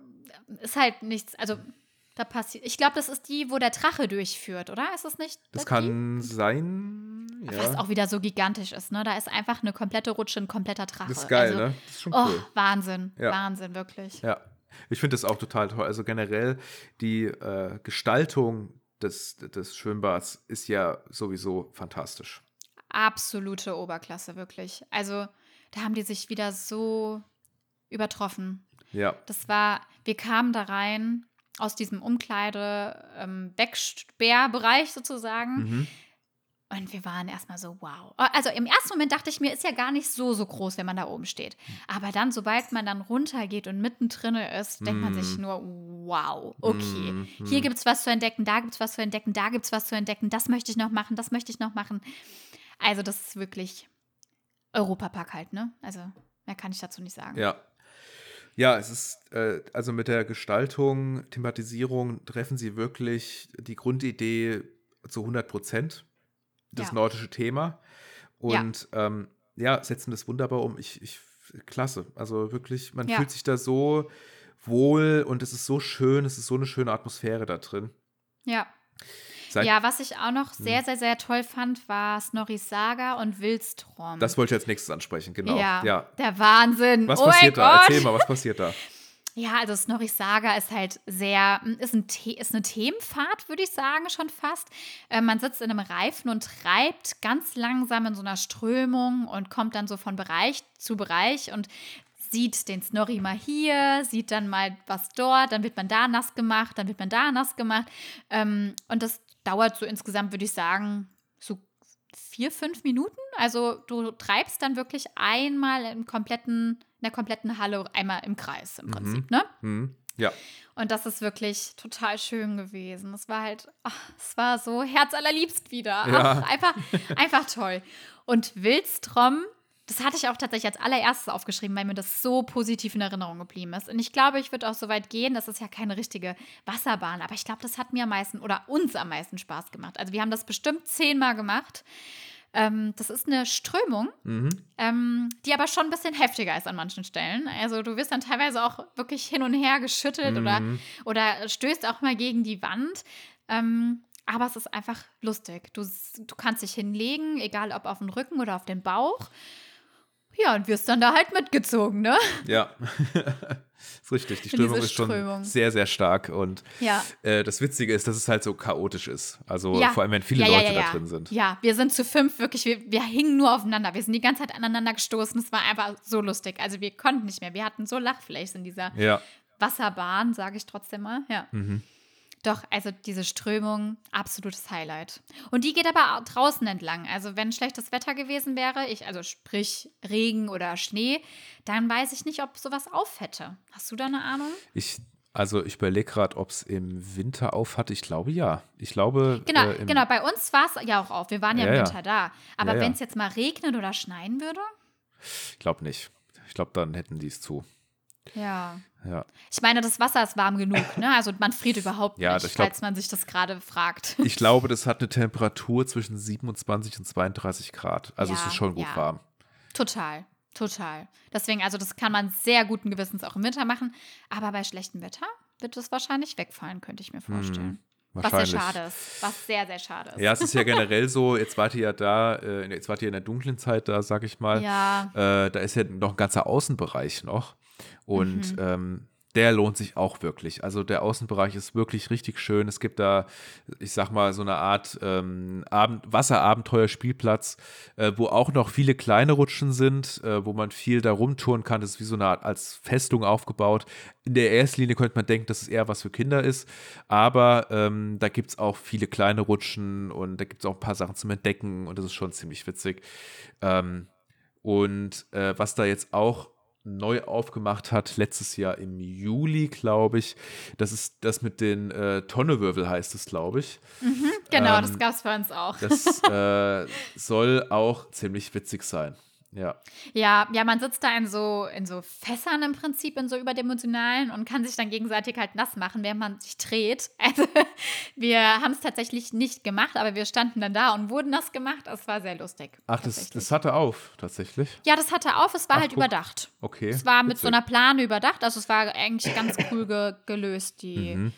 ist halt nichts, also da passiert. Ich glaube, das ist die, wo der Drache durchführt, oder? Ist das nicht? Das die? kann sein. Was Ja. auch wieder so gigantisch ist, ne? Da ist einfach eine komplette Rutsche, ein kompletter Drache. Das ist geil, also, ne? Das ist schon Oh, cool. Wahnsinn. Ja. Wahnsinn, wirklich. Ja. Ich finde das auch total toll. Also generell die äh, Gestaltung des, des Schwimmbads ist ja sowieso fantastisch. Absolute Oberklasse, wirklich. Also, da haben die sich wieder so übertroffen. Ja. Das war, wir kamen da rein aus diesem Umkleide, ähm, sozusagen. Mhm. Und wir waren erstmal so, wow. Also im ersten Moment dachte ich mir, ist ja gar nicht so, so groß, wenn man da oben steht. Aber dann, sobald man dann runtergeht und mittendrin ist, denkt man sich Mm. nur, wow, okay. Mm, Hier mm. gibt es was zu entdecken, da gibt es was zu entdecken, da gibt es was zu entdecken, das möchte ich noch machen, das möchte ich noch machen. Also das ist wirklich Europapark halt, ne? Also mehr kann ich dazu nicht sagen. Ja. Ja, es ist, äh, also mit der Gestaltung, Thematisierung treffen sie wirklich die Grundidee zu 100 Prozent, das Ja. nordische Thema. Und ja, ähm, ja setzen das wunderbar um. Ich, ich, klasse. Also wirklich, man Ja. fühlt sich da so wohl und es ist so schön, es ist so eine schöne Atmosphäre da drin. Ja. Seit, ja, was ich auch noch Hm. sehr, sehr, sehr toll fand, war Snorris Saga und Wildstrom. Das wollte ich als nächstes ansprechen, genau. Ja, Ja. der Wahnsinn. Was oh passiert da? Gott. Erzähl mal, was passiert da? Ja, also Snorris Saga ist halt sehr, ist, ein ist eine Themenfahrt, würde ich sagen, schon fast. Äh, man sitzt in einem Reifen und treibt ganz langsam in so einer Strömung und kommt dann so von Bereich zu Bereich und sieht den Snorri mal hier, sieht dann mal was dort, dann wird man da nass gemacht, dann wird man da nass gemacht. Ähm, und das dauert so insgesamt, würde ich sagen, so vier, fünf Minuten. Also du treibst dann wirklich einmal im kompletten, in der kompletten Halle einmal im Kreis im Prinzip, ne? Hm. Ja. Und das ist wirklich total schön gewesen. Es war halt, es war so herzallerliebst wieder. Ja. Ach, einfach, einfach toll. Und Wildstrom, das hatte ich auch tatsächlich als allererstes aufgeschrieben, weil mir das so positiv in Erinnerung geblieben ist. Und ich glaube, ich würde auch so weit gehen, das ist ja keine richtige Wasserbahn, aber ich glaube, das hat mir am meisten oder uns am meisten Spaß gemacht. Also wir haben das bestimmt zehnmal gemacht. Ähm, das ist eine Strömung, Mhm. ähm, die aber schon ein bisschen heftiger ist an manchen Stellen. Also du wirst dann teilweise auch wirklich hin und her geschüttelt oder, Mhm. oder stößt auch mal gegen die Wand. Ähm, aber es ist einfach lustig. Du, du kannst dich hinlegen, egal ob auf den Rücken oder auf den Bauch. Ja, und wirst dann da halt mitgezogen, ne? Ja, ist richtig. Die Strömung ist schon Strömung. sehr, sehr stark. Und Ja. äh, das Witzige ist, dass es halt so chaotisch ist. Also Ja. vor allem, wenn viele ja, Leute da drin sind. Ja, wir sind zu fünf, wirklich, wir, wir hingen nur aufeinander. Wir sind die ganze Zeit aneinander gestoßen. Es war einfach so lustig. Also wir konnten nicht mehr. Wir hatten so Lachflächs in dieser. Wasserbahn, sage ich trotzdem mal. Ja. Mhm. Doch, also diese Strömung, absolutes Highlight. Und die geht aber auch draußen entlang. Also wenn schlechtes Wetter gewesen wäre, ich, also sprich Regen oder Schnee, dann weiß ich nicht, ob sowas auf hätte. Hast du da eine Ahnung? Ich, also ich überlege gerade, ob es im Winter auf hatte. Ich glaube ja. Ich glaube. Genau, äh, genau. Bei uns war es ja auch auf. Wir waren ja, Ja, im ja. Winter da. Aber Ja, ja. wenn es jetzt mal regnen oder schneien würde? Ich glaube nicht. Ich glaube, dann hätten die es zu. Ja. Ja. Ich meine, das Wasser ist warm genug, ne? Also man friert überhaupt Ja, nicht, glaub- falls man sich das gerade fragt. Ich glaube, das hat eine Temperatur zwischen 27 und 32 Grad. Also es Ja, ist schon gut ja. warm. Total, total. Deswegen, also das kann man sehr guten Gewissens auch im Winter machen. Aber bei schlechtem Wetter wird es wahrscheinlich wegfallen, könnte ich mir vorstellen. Was sehr Hm, schade ist. Was sehr, sehr schade ist. Ja, es ist ja generell so, jetzt wart ihr ja da, äh, jetzt wart ihr in der dunklen Zeit da, sag ich mal. Ja. Äh, da ist ja noch ein ganzer Außenbereich noch. Und Mhm. ähm, der lohnt sich auch wirklich. Also der Außenbereich ist wirklich richtig schön. Es gibt da, ich sag mal, so eine Art ähm, Abend Wasserabenteuerspielplatz, äh, wo auch noch viele kleine Rutschen sind, äh, wo man viel da rumtouren kann. Das ist wie so eine Art als Festung aufgebaut. In der ersten Linie könnte man denken, dass es eher was für Kinder ist, aber ähm, da gibt es auch viele kleine Rutschen und da gibt es auch ein paar Sachen zum Entdecken und das ist schon ziemlich witzig. Ähm, und äh, was da jetzt auch neu aufgemacht hat, letztes Jahr im Juli, glaube ich, das ist das mit den äh, Tonnewürfel, heißt es, glaube ich. Genau, ähm, das gab es bei uns auch. Das äh, soll auch ziemlich witzig sein. Ja. Ja, ja, man sitzt da in so, in so Fässern im Prinzip, in so überdimensionalen und kann sich dann gegenseitig halt nass machen, während man sich dreht. Also wir haben es tatsächlich nicht gemacht, aber wir standen dann da und wurden nass gemacht. Es war sehr lustig. Ach, das, das hatte auf, tatsächlich. ja, das hatte auf, es war Ach, halt guck. überdacht. Okay. Es war mit so witzig. einer Plane überdacht, also es war eigentlich ganz cool ge gelöst, die, Mhm.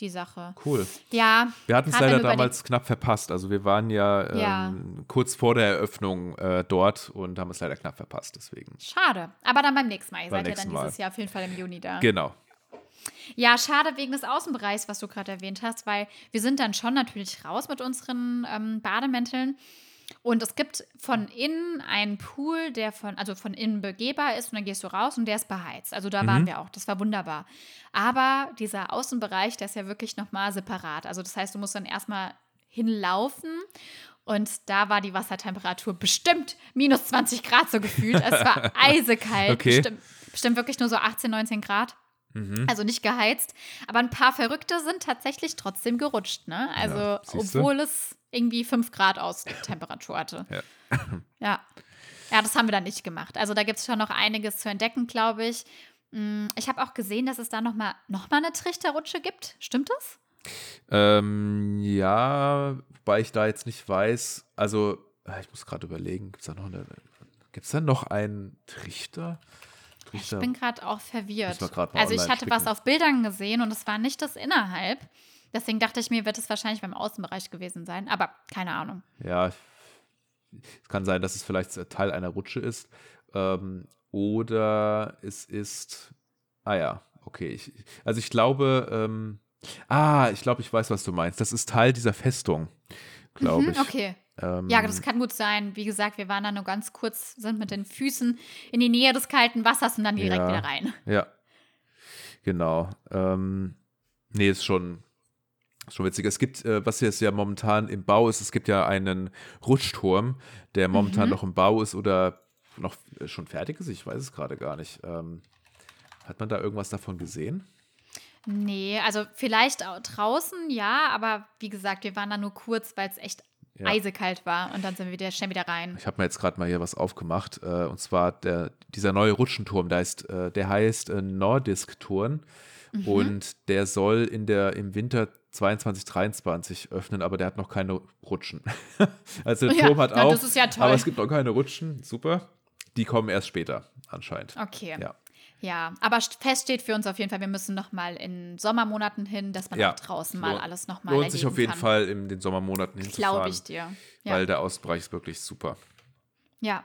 Die Sache. Cool. Ja. Wir hatten es leider damals knapp verpasst. Also wir waren ja, ähm, Ja. kurz vor der Eröffnung äh, dort und haben es leider knapp verpasst. Deswegen. Schade. Aber dann beim nächsten Mal. Ihr Beim seid ja dann Mal. dieses Jahr auf jeden Fall im Juni da. Genau. Ja, schade wegen des Außenbereichs, was du gerade erwähnt hast, weil wir sind dann schon natürlich raus mit unseren ähm, Bademänteln. Und es gibt von innen einen Pool, der von, also von innen begehbar ist und dann gehst du raus und der ist beheizt. Also da waren wir auch. Das war wunderbar. Aber dieser Außenbereich, der ist ja wirklich nochmal separat. Also das heißt, du musst dann erstmal hinlaufen und da war die Wassertemperatur bestimmt minus 20 Grad so gefühlt. Es war eisekalt. Okay. Bestimmt, bestimmt wirklich nur so 18, 19 Grad. Mhm. Also nicht geheizt. Aber ein paar Verrückte sind tatsächlich trotzdem gerutscht, ne? Also, Ja, obwohl es irgendwie 5 Grad Außentemperatur hatte. Ja. ja. Ja, das haben wir dann nicht gemacht. Also da gibt es schon noch einiges zu entdecken, glaube ich. Mm, Ich habe auch gesehen, dass es da nochmal noch mal eine Trichterrutsche gibt. Stimmt das? Ähm, ja, wobei ich da jetzt nicht weiß, also äh, ich muss gerade überlegen, gibt es da noch eine, gibt es da noch einen Trichter? Ich bin gerade auch verwirrt. Also ich hatte was klicken. auf Bildern gesehen und es war nicht das innerhalb. Deswegen dachte ich mir, wird es wahrscheinlich beim Außenbereich gewesen sein. Aber keine Ahnung. Ja, es kann sein, dass es vielleicht Teil einer Rutsche ist. Ähm, oder es ist. Ah ja, okay. Ich, also ich glaube, ähm, ah, ich glaube, ich weiß, was du meinst. Das ist Teil dieser Festung, glaube Mhm, ich. okay. Ähm, Ja, das kann gut sein. Wie gesagt, wir waren da nur ganz kurz, sind mit den Füßen in die Nähe des kalten Wassers und dann direkt Ja. wieder rein. Ja. Genau. Ähm, nee, ist schon, schon witzig. Es gibt, äh, was jetzt ja momentan im Bau ist, es gibt ja einen Rutschturm, der momentan Mhm. noch im Bau ist oder noch schon fertig ist. Ich weiß es gerade gar nicht. Ähm, hat man da irgendwas davon gesehen? Nee, also vielleicht auch draußen, ja, aber wie gesagt, wir waren da nur kurz, weil es echt Ja. eisekalt war und dann sind wir wieder schnell wieder rein. Ich habe mir jetzt gerade mal hier was aufgemacht. Äh, und zwar der, dieser neue Rutschenturm, der heißt, äh, der heißt äh, Nordisk-Turm. Mhm. Und der soll in der, im Winter 22, 23 öffnen, aber der hat noch keine Rutschen. also der Ja, Turm hat na, auch, das ist ja toll. aber es gibt noch keine Rutschen. Super. Die kommen erst später, anscheinend. Okay. Ja. Ja, aber st- fest steht für uns auf jeden Fall, wir müssen noch mal in Sommermonaten hin, dass man Ja. auch draußen mal Lohnt- alles noch mal Lohnt sich auf jeden kann. Fall in den Sommermonaten hinzufahren. Glaube ich dir. Ja. Weil der Außenbereich ist wirklich super. Ja.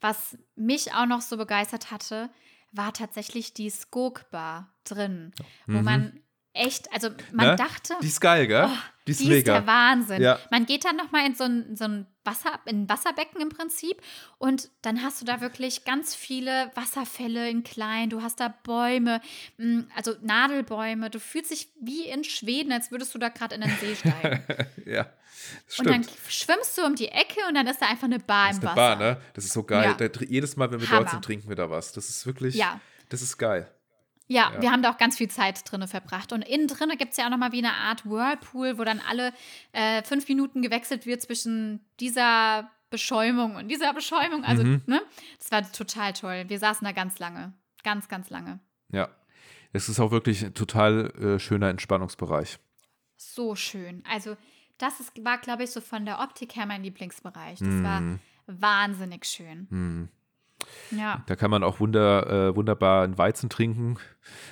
Was mich auch noch so begeistert hatte, war tatsächlich die Skog Bar drin, wo man echt, also man Mhm. Ne? dachte, Die ist geil, gell? Oh, die ist die mega. ist der Wahnsinn. Ja. Man geht dann noch mal in so ein, so ein Wasser, in Wasserbecken im Prinzip und dann hast du da wirklich ganz viele Wasserfälle in klein. Du hast da Bäume, mm, also Nadelbäume. Du fühlst dich wie in Schweden, als würdest du da gerade in den See steigen. ja, und dann schwimmst du um die Ecke und dann ist da einfach eine Bar Das im ist Wasser. eine Bar, ne? Das ist so geil. Ja. Da, jedes Mal, wenn wir Hammer. dort sind, trinken wir da was. Das ist wirklich, Ja. das ist geil. Ja, Ja. wir haben da auch ganz viel Zeit drinne verbracht. Und innen drinne gibt es ja auch nochmal wie eine Art Whirlpool, wo dann alle äh, fünf Minuten gewechselt wird zwischen dieser Beschäumung und dieser Beschäumung. Also, Mhm. ne? Das war total toll. Wir saßen da ganz lange. Ganz, ganz lange. Ja. Es ist auch wirklich ein total äh, schöner Entspannungsbereich. So schön. Also, das ist, war, glaube ich, so von der Optik her mein Lieblingsbereich. Das war Mhm. wahnsinnig schön. Hm. Ja. Da kann man auch wunder, äh, wunderbar einen Weizen trinken,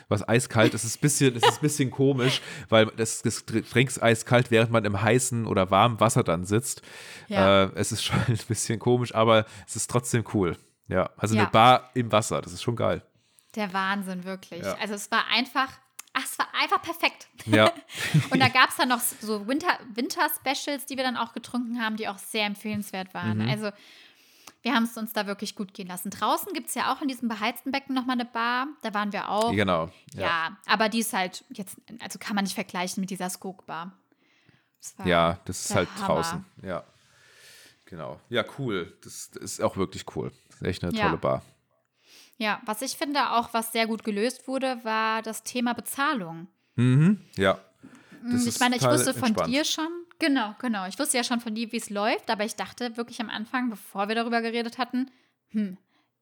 was eiskalt ist. Es ist ein bisschen, ist ein bisschen komisch, weil das, das Getränk ist eiskalt, während man im heißen oder warmen Wasser dann sitzt. Ja. Äh, es ist schon ein bisschen komisch, aber es ist trotzdem cool. Ja, also Ja. eine Bar im Wasser, das ist schon geil. Der Wahnsinn, wirklich. Ja. Also, es war einfach, ach, es war einfach perfekt. Ja, Und da gab es dann noch so Winter- Winter-Specials, die wir dann auch getrunken haben, die auch sehr empfehlenswert waren. Mhm. Also wir haben es uns da wirklich gut gehen lassen. Draußen gibt es ja auch in diesem beheizten Becken nochmal eine Bar. Da waren wir auch. genau. Ja. Ja. aber die ist halt jetzt, also kann man nicht vergleichen mit dieser Skog-Bar. Ja, das ist halt Hammer. draußen. Ja, genau. Ja, cool. Das, das ist auch wirklich cool. Das ist echt eine Ja. tolle Bar. Ja, was ich finde auch, was sehr gut gelöst wurde, war das Thema Bezahlung. Mhm. Ja. Mm, Das ich meine, ich wusste von entspannt. dir schon, genau, genau. Ich wusste ja schon von dir, wie es läuft, aber ich dachte wirklich am Anfang, bevor wir darüber geredet hatten, hm,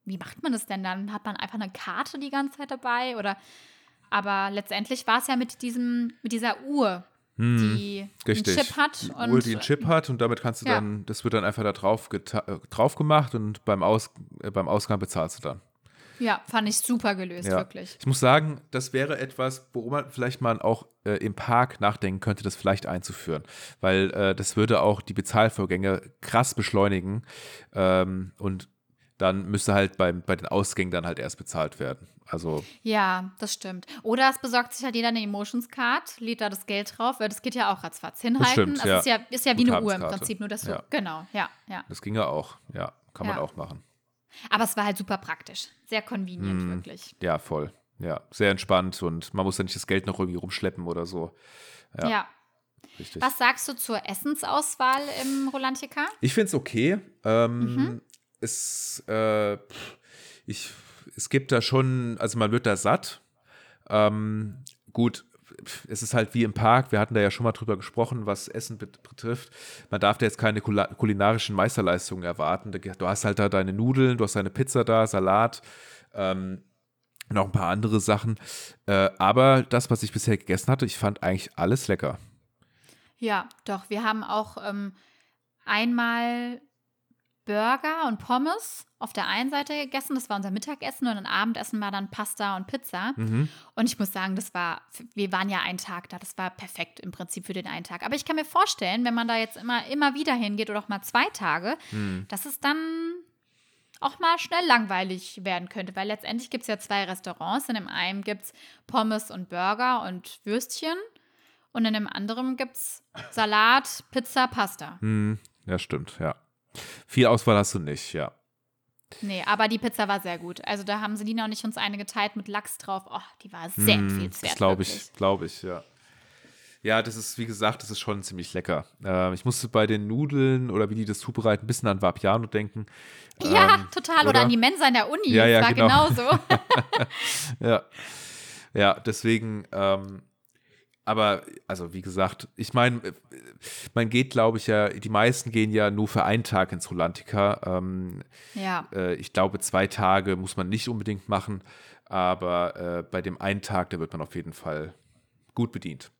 wie macht man das denn dann? Hat man einfach eine Karte die ganze Zeit dabei? Oder aber letztendlich war es ja mit diesem, mit dieser Uhr, die Hm, Richtig. einen Chip hat die und Uhr, die einen Chip hat und damit kannst du Ja. dann, das wird dann einfach da drauf, äh, drauf gemacht und beim, Aus, äh, beim Ausgang bezahlst du dann. Ja, fand ich super gelöst, Ja. wirklich. Ich muss sagen, das wäre etwas, worum man vielleicht mal auch äh, im Park nachdenken könnte, das vielleicht einzuführen. Weil äh, das würde auch die Bezahlvorgänge krass beschleunigen. Ähm, und dann müsste halt beim, bei den Ausgängen dann halt erst bezahlt werden. Also, Ja, das stimmt. Oder es besorgt sich halt jeder eine Emotions Card, lädt da das Geld drauf, weil das geht ja auch ratzfatz hinhalten. stimmt, das ja. ist ja, ist ja wie eine Uhr im. Prinzip, nur dass du, Ja. genau, ja, ja. das ginge auch. Ja, kann man Ja. auch machen. Aber es war halt super praktisch. Sehr convenient, Hm. wirklich. Ja, voll. Ja, sehr entspannt und man muss ja nicht das Geld noch irgendwie rumschleppen oder so. Ja. Ja. Richtig. Was sagst du zur Essensauswahl im Rolantica? Ich finde es okay. Ähm, Mhm. es, äh, ich, es gibt da schon, also man wird da satt. Ähm, gut, es ist halt wie im Park. Wir hatten da ja schon mal drüber gesprochen, was Essen bet- betrifft. Man darf da jetzt keine kulinarischen Meisterleistungen erwarten. Du hast halt da deine Nudeln, du hast deine Pizza da, Salat. Ähm, noch ein paar andere Sachen. Äh, aber das, was ich bisher gegessen hatte, ich fand eigentlich alles lecker. Ja, doch. Wir haben auch ähm, einmal Burger und Pommes auf der einen Seite gegessen. Das war unser Mittagessen und ein Abendessen war dann Pasta und Pizza. Mhm. Und ich muss sagen, das war, wir waren ja einen Tag da, das war perfekt im Prinzip für den einen Tag. Aber ich kann mir vorstellen, wenn man da jetzt immer, immer wieder hingeht oder auch mal zwei Tage, Hm. dass es dann auch mal schnell langweilig werden könnte, weil letztendlich gibt es ja zwei Restaurants. In dem einen gibt es Pommes und Burger und Würstchen und in dem anderen gibt es Salat, Pizza, Pasta. Hm, ja, stimmt, ja. Viel Auswahl hast du nicht, ja. Nee, aber die Pizza war sehr gut. Also da haben Selina und ich uns eine geteilt mit Lachs drauf. Oh, die war sehr Hm, empfehlenswert. Das glaube ich, glaube ich, ja. Ja, das ist, wie gesagt, das ist schon ziemlich lecker. Ähm, ich musste bei den Nudeln oder wie die das zubereiten, ein bisschen an Vapiano denken. Ja, Ähm, total. Oder? oder? an die Mensa in der Uni. Ja, ja, das war genau. genauso. Ja. Ja, deswegen, ähm, aber, also wie gesagt, ich meine, äh, man geht, glaube ich, ja, die meisten gehen ja nur für einen Tag ins Rolantica. Ähm, ja. äh, ich glaube, zwei Tage muss man nicht unbedingt machen, aber äh, bei dem einen Tag, da wird man auf jeden Fall gut bedient.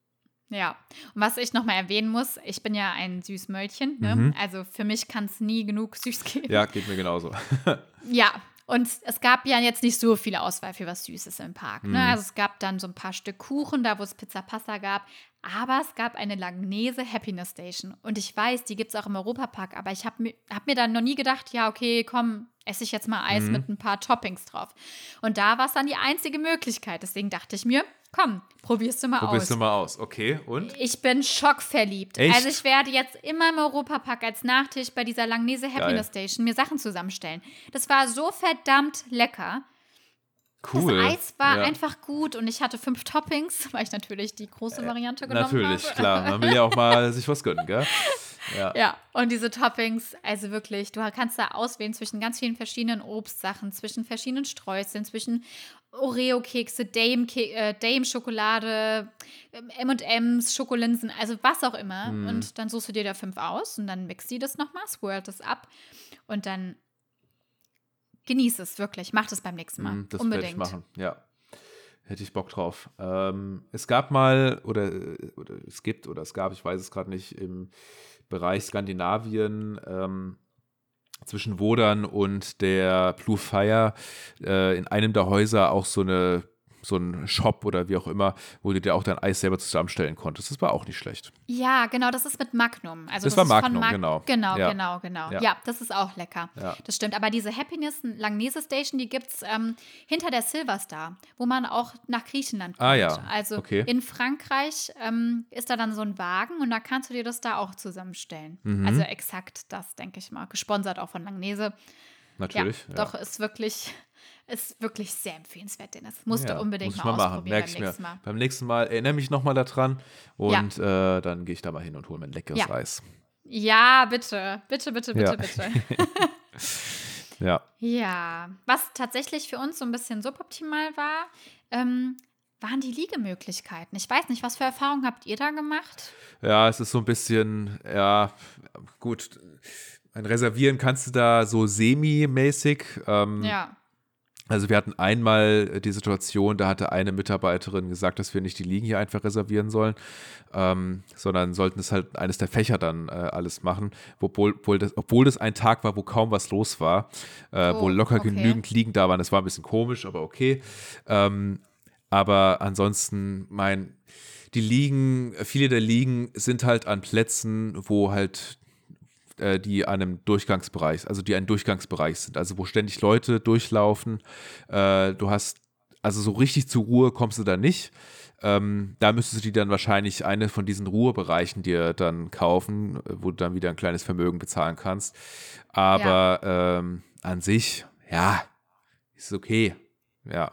Ja, und was ich nochmal erwähnen muss, ich bin ja ein Süßmöllchen. Ne? Mhm. Also für mich kann es nie genug süß geben. Ja, geht mir genauso. Ja, und es gab ja jetzt nicht so viel Auswahl für was Süßes im Park. Ne? Mhm. Also es gab dann so ein paar Stück Kuchen, da wo es Pizza Pasta gab. Aber es gab eine Langnese Happiness Station. Und ich weiß, die gibt es auch im Europapark. Aber ich habe mir, hab mir dann noch nie gedacht, ja, okay, komm, esse ich jetzt mal Eis Mhm. mit ein paar Toppings drauf. Und da war es dann die einzige Möglichkeit. Deswegen dachte ich mir, komm, probierst du mal Probierst aus. du mal aus. Okay, und? Ich bin schockverliebt. Echt? Also ich werde jetzt immer im Europapark als Nachtisch bei dieser Langnese Happiness Geil. Station mir Sachen zusammenstellen. Das war so verdammt lecker. Cool. Das Eis war ja. einfach gut und ich hatte fünf Toppings, weil ich natürlich die große Variante genommen Natürlich, habe. klar. Man will ja auch mal sich was gönnen, gell? Ja. Ja, und diese Toppings, also wirklich, du kannst da auswählen zwischen ganz vielen verschiedenen Obstsachen, zwischen verschiedenen Streuseln, zwischen Oreo-Kekse, äh, Dame-Schokolade, ähm, M&M's, Schokolinsen, also was auch immer. Mhm. Und dann suchst du dir da fünf aus und dann mixt die das nochmal, swirlt das ab und dann genieß es wirklich. Mach das beim nächsten Mal. Mm, Das werde Unbedingt. ich machen, ja. Hätte ich Bock drauf. Ähm, es gab mal, oder, oder es gibt, oder es gab, ich weiß es gerade nicht, im Bereich Skandinavien ähm, zwischen Wodern und der Blue Fire äh, in einem der Häuser auch so eine so ein Shop oder wie auch immer, wo du dir auch dein Eis selber zusammenstellen konntest. Das war auch nicht schlecht. Ja, genau, das ist mit Magnum. Also Das war ist von Magnum, Mag- genau. Genau, Ja. genau, genau. Ja. Ja. das ist auch lecker. Ja. Das stimmt. Aber diese Happiness Langnese Station, die gibt es ähm, hinter der Silver Star, wo man auch nach Griechenland kommt. Ah, ja. Also Okay. in Frankreich ähm, ist da dann so ein Wagen und da kannst du dir das da auch zusammenstellen. Mhm. Also exakt das, denke ich mal. Gesponsert auch von Langnese. Natürlich. Ja, doch, ist wirklich, ist wirklich sehr empfehlenswert, Dennis. Musst Ja, du unbedingt muss mal, machen. ausprobieren beim nächsten mir. Mal. Beim nächsten Mal erinnere mich nochmal daran und äh, dann gehe ich da mal hin und hole mir ein leckeres Ja. Eis. Ja, bitte. Bitte, bitte, bitte, Ja. bitte. Ja. Ja, was tatsächlich für uns so ein bisschen suboptimal war, ähm, waren die Liegemöglichkeiten. Ich weiß nicht, was für Erfahrungen habt ihr da gemacht? Ja, es ist so ein bisschen, ja, gut. Ein Reservieren kannst du da so semi-mäßig. Ähm, Ja. Also wir hatten einmal die Situation, da hatte eine Mitarbeiterin gesagt, dass wir nicht die Liegen hier einfach reservieren sollen, ähm, sondern sollten es halt eines der Fächer dann äh, alles machen, obwohl, obwohl, das, obwohl das ein Tag war, wo kaum was los war, äh, wo Oh, locker okay. genügend Liegen da waren. Das war ein bisschen komisch, aber okay. Ähm, aber ansonsten, mein, die Liegen, viele der Liegen sind halt an Plätzen, wo halt äh, die einem Durchgangsbereich, also die ein Durchgangsbereich sind, also wo ständig Leute durchlaufen. Äh, du hast, also so richtig zur Ruhe kommst du da nicht. Ähm, da müsstest du dir dann wahrscheinlich eine von diesen Ruhebereichen dir dann kaufen, äh, wo du dann wieder ein kleines Vermögen bezahlen kannst. Aber ähm, an sich, ja, ist okay. Ja.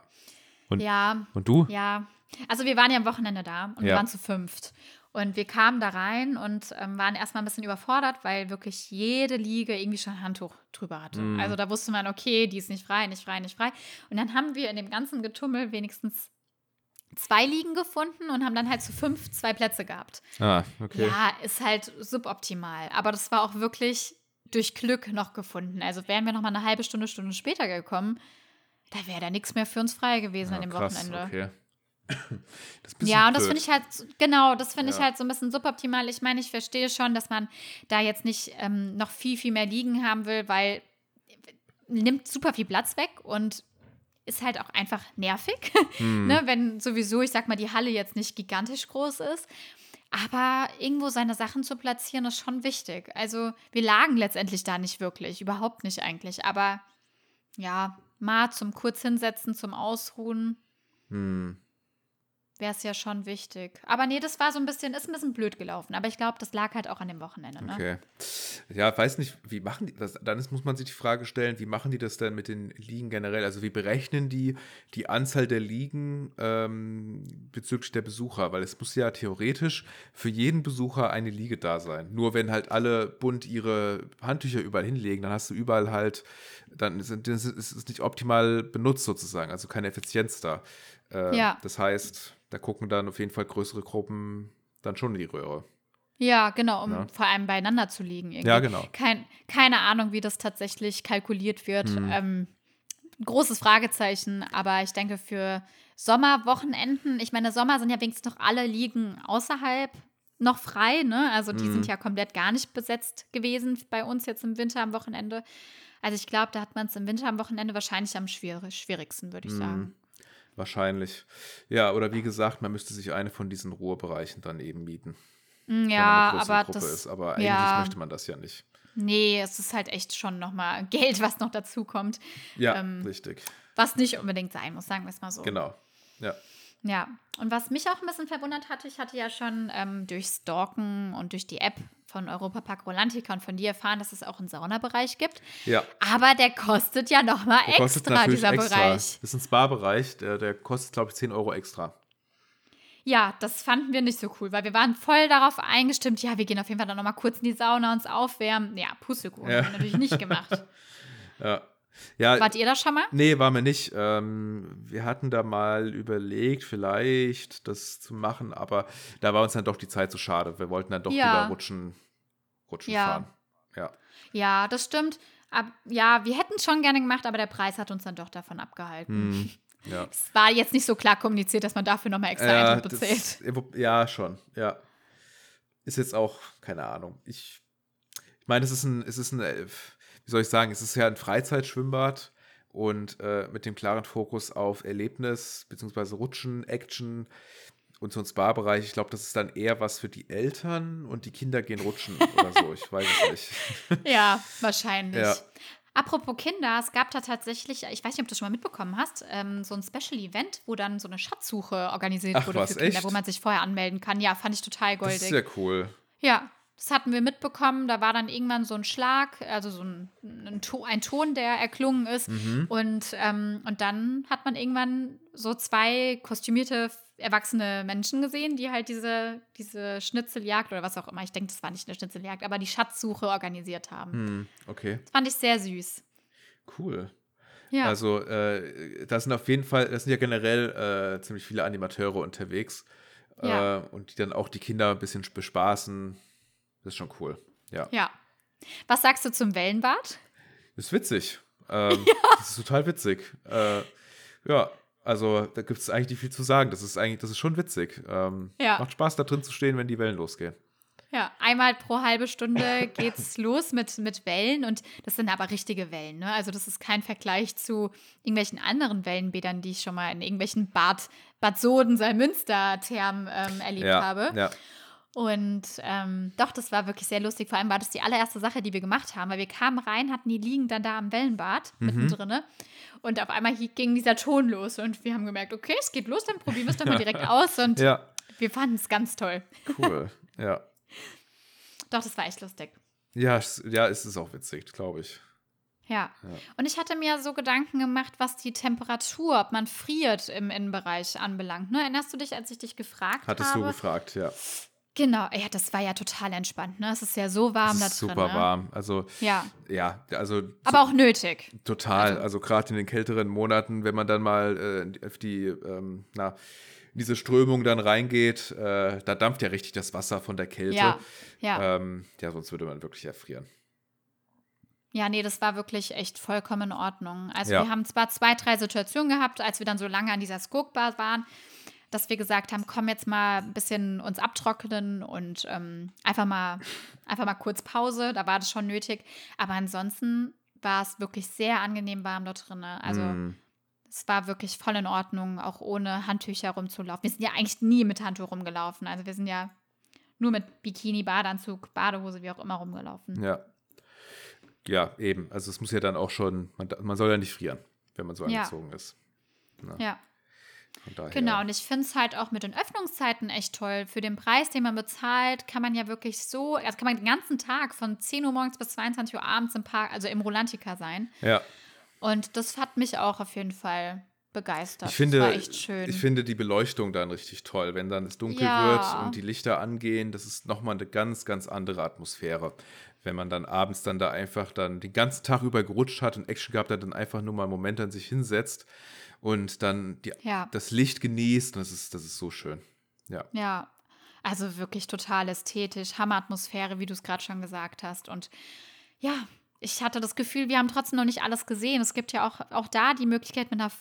Und, Ja, und du? ja. Also wir waren ja am Wochenende da und wir Ja. waren zu fünft. Und wir kamen da rein und ähm, waren erstmal ein bisschen überfordert, weil wirklich jede Liege irgendwie schon ein Handtuch drüber hatte. Mhm. Also da wusste man, okay, die ist nicht frei, nicht frei, nicht frei. Und dann haben wir in dem ganzen Getummel wenigstens zwei Liegen gefunden und haben dann halt zu fünf zwei Plätze gehabt. Ah, okay. Ja, ist halt suboptimal. Aber das war auch wirklich durch Glück noch gefunden. Also wären wir noch mal eine halbe Stunde, Stunde später gekommen, da wäre da nichts mehr für uns frei gewesen Ja, an dem krass, Wochenende. Okay. Ja, und das finde ich halt, genau, das finde ich Ja. halt so ein bisschen suboptimal. Ich meine, ich verstehe schon, dass man da jetzt nicht ähm, noch viel, viel mehr liegen haben will, weil nimmt super viel Platz weg und ist halt auch einfach nervig, Hm. ne, wenn sowieso, ich sag mal, die Halle jetzt nicht gigantisch groß ist. Aber irgendwo seine Sachen zu platzieren, ist schon wichtig. Also wir lagen letztendlich da nicht wirklich, überhaupt nicht eigentlich. Aber ja, mal zum kurz hinsetzen, zum Ausruhen, Hm. Wäre es ja schon wichtig. Aber nee, das war so ein bisschen, ist ein bisschen blöd gelaufen. Aber ich glaube, das lag halt auch an dem Wochenende. Ne? Okay. Ja, weiß nicht, wie machen die das? Dann muss man sich die Frage stellen, wie machen die das denn mit den Ligen generell? Also wie berechnen die die Anzahl der Ligen ähm, bezüglich der Besucher? Weil es muss ja theoretisch für jeden Besucher eine Liege da sein. Nur wenn halt alle bunt ihre Handtücher überall hinlegen, dann hast du überall halt, dann sind, ist es nicht optimal benutzt sozusagen, also keine Effizienz da. Äh, Ja. Das heißt, da gucken dann auf jeden Fall größere Gruppen dann schon in die Röhre. Ja, genau, um Ja. vor allem beieinander zu liegen. Irgendwie. Ja, genau. Kein, keine Ahnung, wie das tatsächlich kalkuliert wird. Hm. Ähm, großes Fragezeichen, aber ich denke für Sommerwochenenden, ich meine, Sommer sind ja wenigstens noch alle Liegen außerhalb noch frei, ne? Also die Hm. sind ja komplett gar nicht besetzt gewesen bei uns jetzt im Winter am Wochenende. Also ich glaube, da hat man es im Winter am Wochenende wahrscheinlich am schwierig, schwierigsten, würde ich Hm. sagen. Wahrscheinlich. Ja, oder wie gesagt, man müsste sich eine von diesen Ruhebereichen dann eben mieten. Mm, Ja, aber Gruppe das, ist. Aber eigentlich ja. möchte man das ja nicht. nee, es ist halt echt schon nochmal Geld, was noch dazu kommt, Ja, Ähm, richtig. was nicht unbedingt sein muss, sagen wir es mal so. Genau. Ja. Ja, und was mich auch ein bisschen verwundert hatte, ich hatte ja schon ähm, durch Stalken und durch die App von Europapark Rolantica und von dir erfahren, dass es auch einen Saunabereich gibt. Ja. Aber der kostet ja nochmal Der kostet extra, natürlich dieser extra. Bereich. Das ist ein Spa-Bereich, der, der kostet, glaube ich, 10 Euro extra. Ja, das fanden wir nicht so cool, weil wir waren voll darauf eingestimmt, ja, wir gehen auf jeden Fall dann nochmal kurz in die Sauna uns aufwärmen. Ja, Pustekuchen Ja. haben wir natürlich nicht gemacht. Ja. Ja, Wart ihr da schon mal? nee, waren wir nicht. Ähm, wir hatten da mal überlegt, vielleicht das zu machen, aber da war uns dann doch die Zeit zu schade. Wir wollten dann doch Ja. lieber rutschen, rutschen Ja. fahren. Ja. Ja, das stimmt. Ab, ja, wir hätten es schon gerne gemacht, aber der Preis hat uns dann doch davon abgehalten. Hm, ja. Es war jetzt nicht so klar kommuniziert, dass man dafür nochmal extra Ja, Eintritt bezahlt. das, ja, schon, ja. Ist jetzt auch, keine Ahnung. Ich, ich meine, es ist ein, es ist ein, äh, wie soll ich sagen, es ist ja ein Freizeitschwimmbad und äh, mit dem klaren Fokus auf Erlebnis, beziehungsweise Rutschen, Action und so ein Spa-Bereich. Ich glaube, das ist dann eher was für die Eltern und die Kinder gehen rutschen oder so. Ich weiß es nicht. Ja, wahrscheinlich. Ja. Apropos Kinder, es gab da tatsächlich, ich weiß nicht, ob du schon mal mitbekommen hast, ähm, so ein Special Event, wo dann so eine Schatzsuche organisiert Ach, wurde was, für Kinder, echt? wo man sich vorher anmelden kann. Ja, fand ich total Das goldig. ist ja cool. Ja, das hatten wir mitbekommen. Da war dann irgendwann so ein Schlag, also so ein, ein, ein Ton, der erklungen ist. Mhm. Und, ähm, und dann hat man irgendwann so zwei kostümierte erwachsene Menschen gesehen, die halt diese, diese Schnitzeljagd oder was auch immer, ich denke, das war nicht eine Schnitzeljagd, aber die Schatzsuche organisiert haben. Hm, okay, Das fand ich sehr süß. cool. Ja, Also, äh, da sind auf jeden Fall, das sind ja generell äh, ziemlich viele Animateure unterwegs. Ja. Äh, und die dann auch die Kinder ein bisschen bespaßen. Das ist schon cool. Ja. ja. Was sagst du zum Wellenbad? Das ist witzig. Ähm, Das ist total witzig. Äh, ja, also da gibt es eigentlich nicht viel zu sagen. Das ist eigentlich, das ist schon witzig. Ähm, Ja. Macht Spaß, da drin zu stehen, wenn die Wellen losgehen. Ja, einmal pro halbe Stunde geht's los mit, mit Wellen und das sind aber richtige Wellen. Ne? Also das ist kein Vergleich zu irgendwelchen anderen Wellenbädern, die ich schon mal in irgendwelchen Bad, Bad Soden, Salmünster-Thermen ähm, erlebt ja, habe. ja. Und ähm, doch, das war wirklich sehr lustig. Vor allem war das die allererste Sache, die wir gemacht haben, weil wir kamen rein, hatten die liegen dann da am Wellenbad Mhm. mittendrin. Und auf einmal ging dieser Ton los und wir haben gemerkt, okay, es geht los, dann probieren wir es doch mal direkt aus. Und Ja, wir fanden es ganz toll. cool. ja. Doch, das war echt lustig. Ja, es, ja, es ist auch witzig, glaube ich. Ja. Ja. Und ich hatte mir so Gedanken gemacht, was die Temperatur, ob man friert im Innenbereich anbelangt. Ne? Erinnerst du dich, als ich dich gefragt Hattest habe? du gefragt, ja. Genau, ja, das war ja total entspannt. Ne? Es ist ja so warm da ist drin. super ne? warm. Also, Ja, ja, also aber auch nötig. Total, Also- also, gerade in den kälteren Monaten, wenn man dann mal äh, auf die, ähm, na, in diese Strömung dann reingeht, äh, da dampft ja richtig das Wasser von der Kälte. Ja, ja. Ähm, ja, sonst würde man wirklich erfrieren. Ja, nee, das war wirklich echt vollkommen in Ordnung. Also Ja. wir haben zwar zwei, drei Situationen gehabt, als wir dann so lange an dieser Skogbar waren, dass wir gesagt haben, komm jetzt mal ein bisschen uns abtrocknen und ähm, einfach mal einfach mal kurz Pause. Da war das schon nötig. Aber ansonsten war es wirklich sehr angenehm warm dort drin. Also Mm, es war wirklich voll in Ordnung, auch ohne Handtücher rumzulaufen. Wir sind ja eigentlich nie mit Handtuch rumgelaufen. Also wir sind ja nur mit Bikini, Badeanzug, Badehose, wie auch immer rumgelaufen. ja. Ja, eben. Also es muss ja dann auch schon, man, man soll ja nicht frieren, wenn man so Ja. angezogen ist. Ja. Von daher. Genau, und ich finde es halt auch mit den Öffnungszeiten echt toll. Für den Preis, den man bezahlt, kann man ja wirklich so, also kann man den ganzen Tag von 10 Uhr morgens bis 22 Uhr abends im Park, also im Rolantica sein. Ja, Und das hat mich auch auf jeden Fall begeistert. ich finde, das war echt schön. ich finde die Beleuchtung dann richtig toll, wenn dann es dunkel Ja. wird und die Lichter angehen. Das ist nochmal eine ganz, ganz andere Atmosphäre. Wenn man dann abends dann da einfach dann den ganzen Tag über gerutscht hat und Action gehabt hat, dann einfach nur mal einen Moment an sich hinsetzt und dann die, Ja. das Licht genießt. Das ist, das ist so schön. Ja. ja, also wirklich total ästhetisch, Hammeratmosphäre, wie du es gerade schon gesagt hast. Und ja, ich hatte das Gefühl, wir haben trotzdem noch nicht alles gesehen. Es gibt ja auch, auch da die Möglichkeit mit einer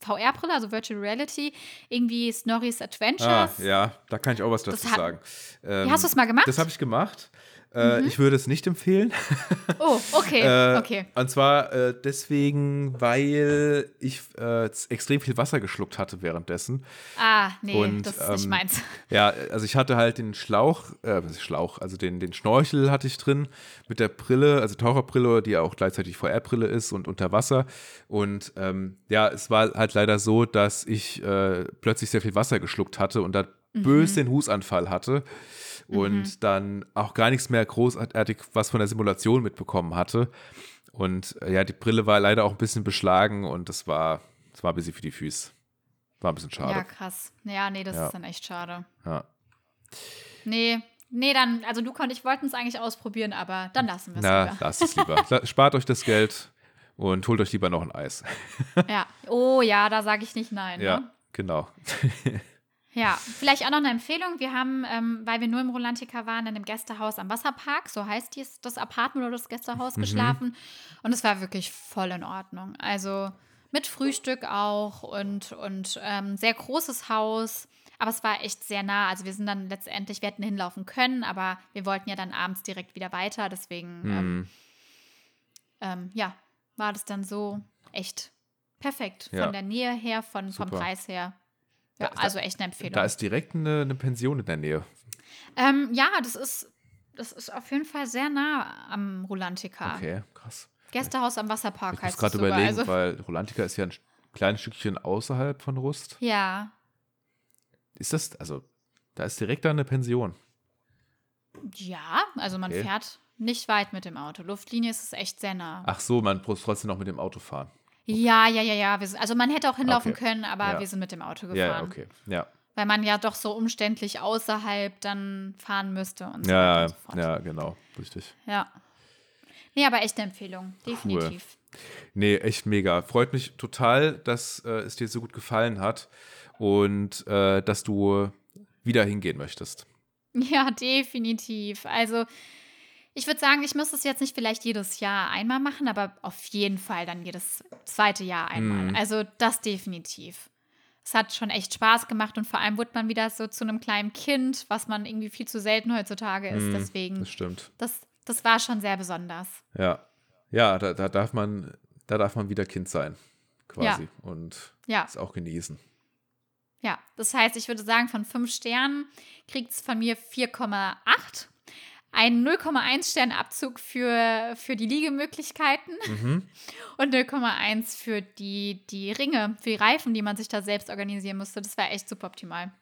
VR-Brille, also Virtual Reality, irgendwie Snorri's Ah, Adventures. ja, da kann ich auch was dazu hat- sagen. Ähm, hast du es mal gemacht? Das habe ich gemacht. Äh, Ich würde es nicht empfehlen. Oh, okay, Äh, okay. Und zwar äh, deswegen, weil ich extrem viel Wasser geschluckt hatte währenddessen. Ah, nee, und, das ist nicht ähm, meins. Ja, also ich hatte halt den Schlauch, äh, Schlauch, also den, den Schnorchel hatte ich drin mit der Brille, also Taucherbrille, die ja auch gleichzeitig VR-Brille ist und unter Wasser. Und ähm, ja, es war halt leider so, dass ich plötzlich sehr viel Wasser geschluckt hatte und da Mhm. bös den Husanfall hatte und dann auch gar nichts mehr großartig was von der Simulation mitbekommen hatte. Und äh, ja, die Brille war leider auch ein bisschen beschlagen und das war, das war ein bisschen für die Füße. War ein bisschen schade. Ja, krass. Ja, nee, das Ja. ist dann echt schade. Ja. Nee, nee, dann, also du konntest, ich wollten es eigentlich ausprobieren, aber dann lassen wir es lieber. lasst es lieber. Spart euch das Geld und holt euch lieber noch ein Eis. Ja. Oh ja, da sage ich nicht nein. Ja, Ne? genau. Ja, vielleicht auch noch eine Empfehlung. Wir haben, ähm, weil wir nur im Rolantica waren, in einem Gästehaus am Wasserpark, so heißt dies, das Apartment oder das Gästehaus, Mhm. geschlafen. Und es war wirklich voll in Ordnung. Also mit Frühstück auch und, und ähm, sehr großes Haus. Aber es war echt sehr nah. Also wir sind dann letztendlich, wir hätten hinlaufen können, aber wir wollten ja dann abends direkt wieder weiter. Deswegen, ähm, Mhm. ähm, ja, war das dann so echt perfekt. Ja. Von der Nähe her, von, vom. Preis her. Ja, Da- also echt eine Empfehlung. Da ist direkt eine, eine Pension in der Nähe. Ähm, ja, das ist, das ist auf jeden Fall sehr nah am Rolantica. Okay, krass. Gästehaus am Wasserpark Ich muss heißt es gerade sogar. überlegen, Also, weil Rolantica ist ja ein kleines Stückchen außerhalb von Rust. ja, Ist das, also, da ist direkt da eine Pension. ja, also man Okay. fährt nicht weit mit dem Auto. Luftlinie ist es echt sehr nah. Ach so, man muss trotzdem noch mit dem Auto fahren. Ja, ja, ja, ja. Wir sind, also man hätte auch hinlaufen Okay. können, aber Ja. wir sind mit dem Auto gefahren. Ja, okay. Ja, Weil man ja doch so umständlich außerhalb dann fahren müsste und so ja, weiter und so ja, genau, richtig. Ja. Nee, aber echte Empfehlung, definitiv. Nee, echt mega. Freut mich total, dass äh, es dir so gut gefallen hat und äh, dass du wieder hingehen möchtest. Ja, definitiv. Also, ich würde sagen, ich muss es jetzt nicht vielleicht jedes Jahr einmal machen, aber auf jeden Fall dann jedes zweite Jahr einmal. Mhm. Also, das definitiv. Es hat schon echt Spaß gemacht und vor allem wurde man wieder so zu einem kleinen Kind, was man irgendwie viel zu selten heutzutage ist. Mhm, Deswegen, Das stimmt. das, das war schon sehr besonders. Ja. Ja, da, da darf man, da darf man wieder Kind sein, quasi. Und Ja. es auch genießen. Ja, das heißt, ich würde sagen, von fünf Sternen kriegt es von mir 4,8. Ein 0,1 Stern Abzug für, für die Liegemöglichkeiten Mhm. und 0,1 für die, die Ringe, für die Reifen, die man sich da selbst organisieren musste. Das war echt super optimal.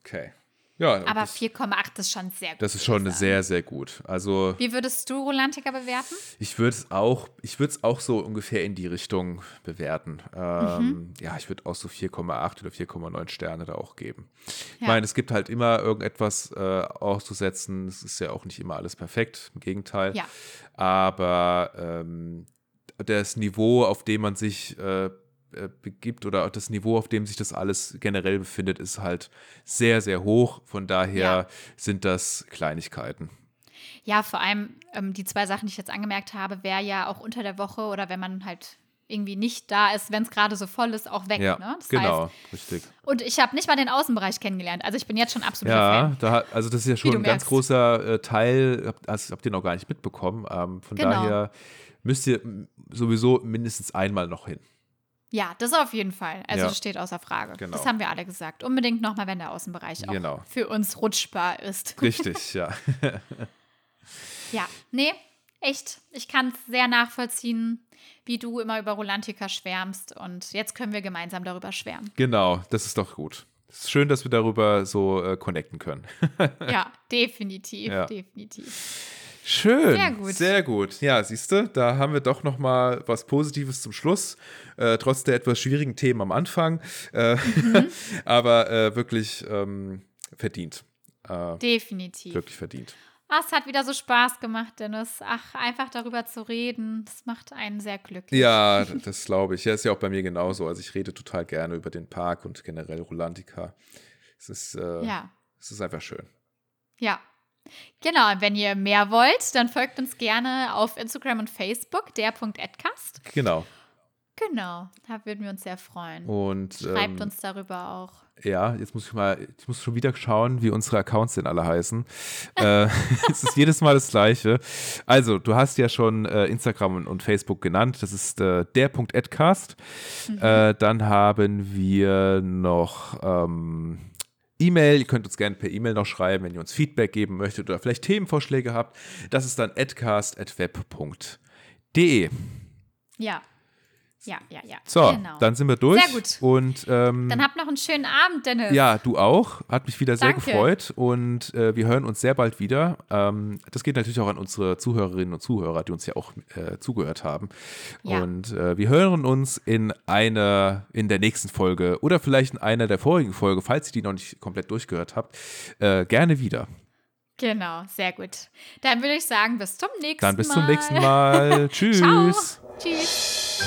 Okay. Ja, Aber das, 4,8 ist schon sehr gut. das ist schon ich sagen. sehr, sehr gut. Also Wie würdest du Rolantica bewerten? ich würde es auch, ich würde es auch so ungefähr in die Richtung bewerten. Ähm, Mhm. Ja, ich würde auch so 4,8 oder 4,9 Sterne da auch geben. Ich Ja. meine, es gibt halt immer irgendetwas äh, auszusetzen. Es ist ja auch nicht immer alles perfekt, im Gegenteil. Ja. Aber ähm, das Niveau, auf dem man sich äh, äh, begibt oder auch das Niveau, auf dem sich das alles generell befindet, ist halt sehr, sehr hoch. Von daher Ja. sind das Kleinigkeiten. Ja, vor allem ähm, die zwei Sachen, die ich jetzt angemerkt habe, wäre ja auch unter der Woche oder wenn man halt irgendwie nicht da ist, wenn es gerade so voll ist, auch weg. Ja, ne? Das genau, Heißt, richtig. und ich habe nicht mal den Außenbereich kennengelernt. Also ich bin jetzt schon absoluter Ja, Fan. da, also das ist ja schon ein ganz großer äh, Teil, habt, also habt ihr noch gar nicht mitbekommen. Ähm, von Genau. daher müsst ihr sowieso mindestens einmal noch hin. Ja, das auf jeden Fall. Also Ja. das steht außer Frage. Genau. Das haben wir alle gesagt. Unbedingt nochmal, wenn der Außenbereich auch Genau. für uns rutschbar ist. Richtig, ja. Ja, nee, echt. Ich kann es sehr nachvollziehen, wie du immer über Rolantica schwärmst. Und jetzt können wir gemeinsam darüber schwärmen. Genau, das ist doch gut. Es ist schön, dass wir darüber so äh, connecten können. ja, definitiv, Ja. definitiv. Schön. Sehr gut. Sehr gut. Ja, siehst du, da haben wir doch noch mal was Positives zum Schluss, äh, trotz der etwas schwierigen Themen am Anfang. Äh, Mhm. aber äh, wirklich ähm, verdient. Äh, Definitiv. wirklich verdient. Ah, es hat wieder so Spaß gemacht, Dennis. Ach, einfach darüber zu reden, das macht einen sehr glücklich. Ja, das glaube ich. Ja, ist ja auch bei mir genauso. Also ich rede total gerne über den Park und generell Rolantica. Es ist, äh, Ja. es ist einfach schön. Ja. Genau, und wenn ihr mehr wollt, dann folgt uns gerne auf Instagram und Facebook, der.edcast. Genau. Genau, da würden wir uns sehr freuen. Und Schreibt ähm, uns darüber auch. Ja, jetzt muss ich mal, ich muss schon wieder schauen, wie unsere Accounts denn alle heißen. äh, es ist jedes Mal das Gleiche. Also, du hast ja schon äh, Instagram und, Facebook genannt. Das ist äh, der.edcast. Äh, dann haben wir noch ähm, E-Mail. Ihr könnt uns gerne per E-Mail noch schreiben, wenn ihr uns Feedback geben möchtet oder vielleicht Themenvorschläge habt. Das ist dann edcast.web.de. Ja. Ja, ja, ja. So, genau. dann sind wir durch. Sehr gut. Und ähm, Dann habt noch einen schönen Abend, Dennis. Ja, du auch. Hat mich wieder sehr Danke. gefreut und äh, wir hören uns sehr bald wieder. Ähm, das geht natürlich auch an unsere Zuhörerinnen und Zuhörer, die uns ja auch äh, zugehört haben. Ja. Und äh, wir hören uns in einer, in der nächsten Folge oder vielleicht in einer der vorigen Folge, falls ihr die noch nicht komplett durchgehört habt, äh, gerne wieder. Genau, sehr gut. Dann würde ich sagen, bis zum nächsten Mal. Dann bis zum nächsten Mal. Tschüss. Ciao. Tschüss.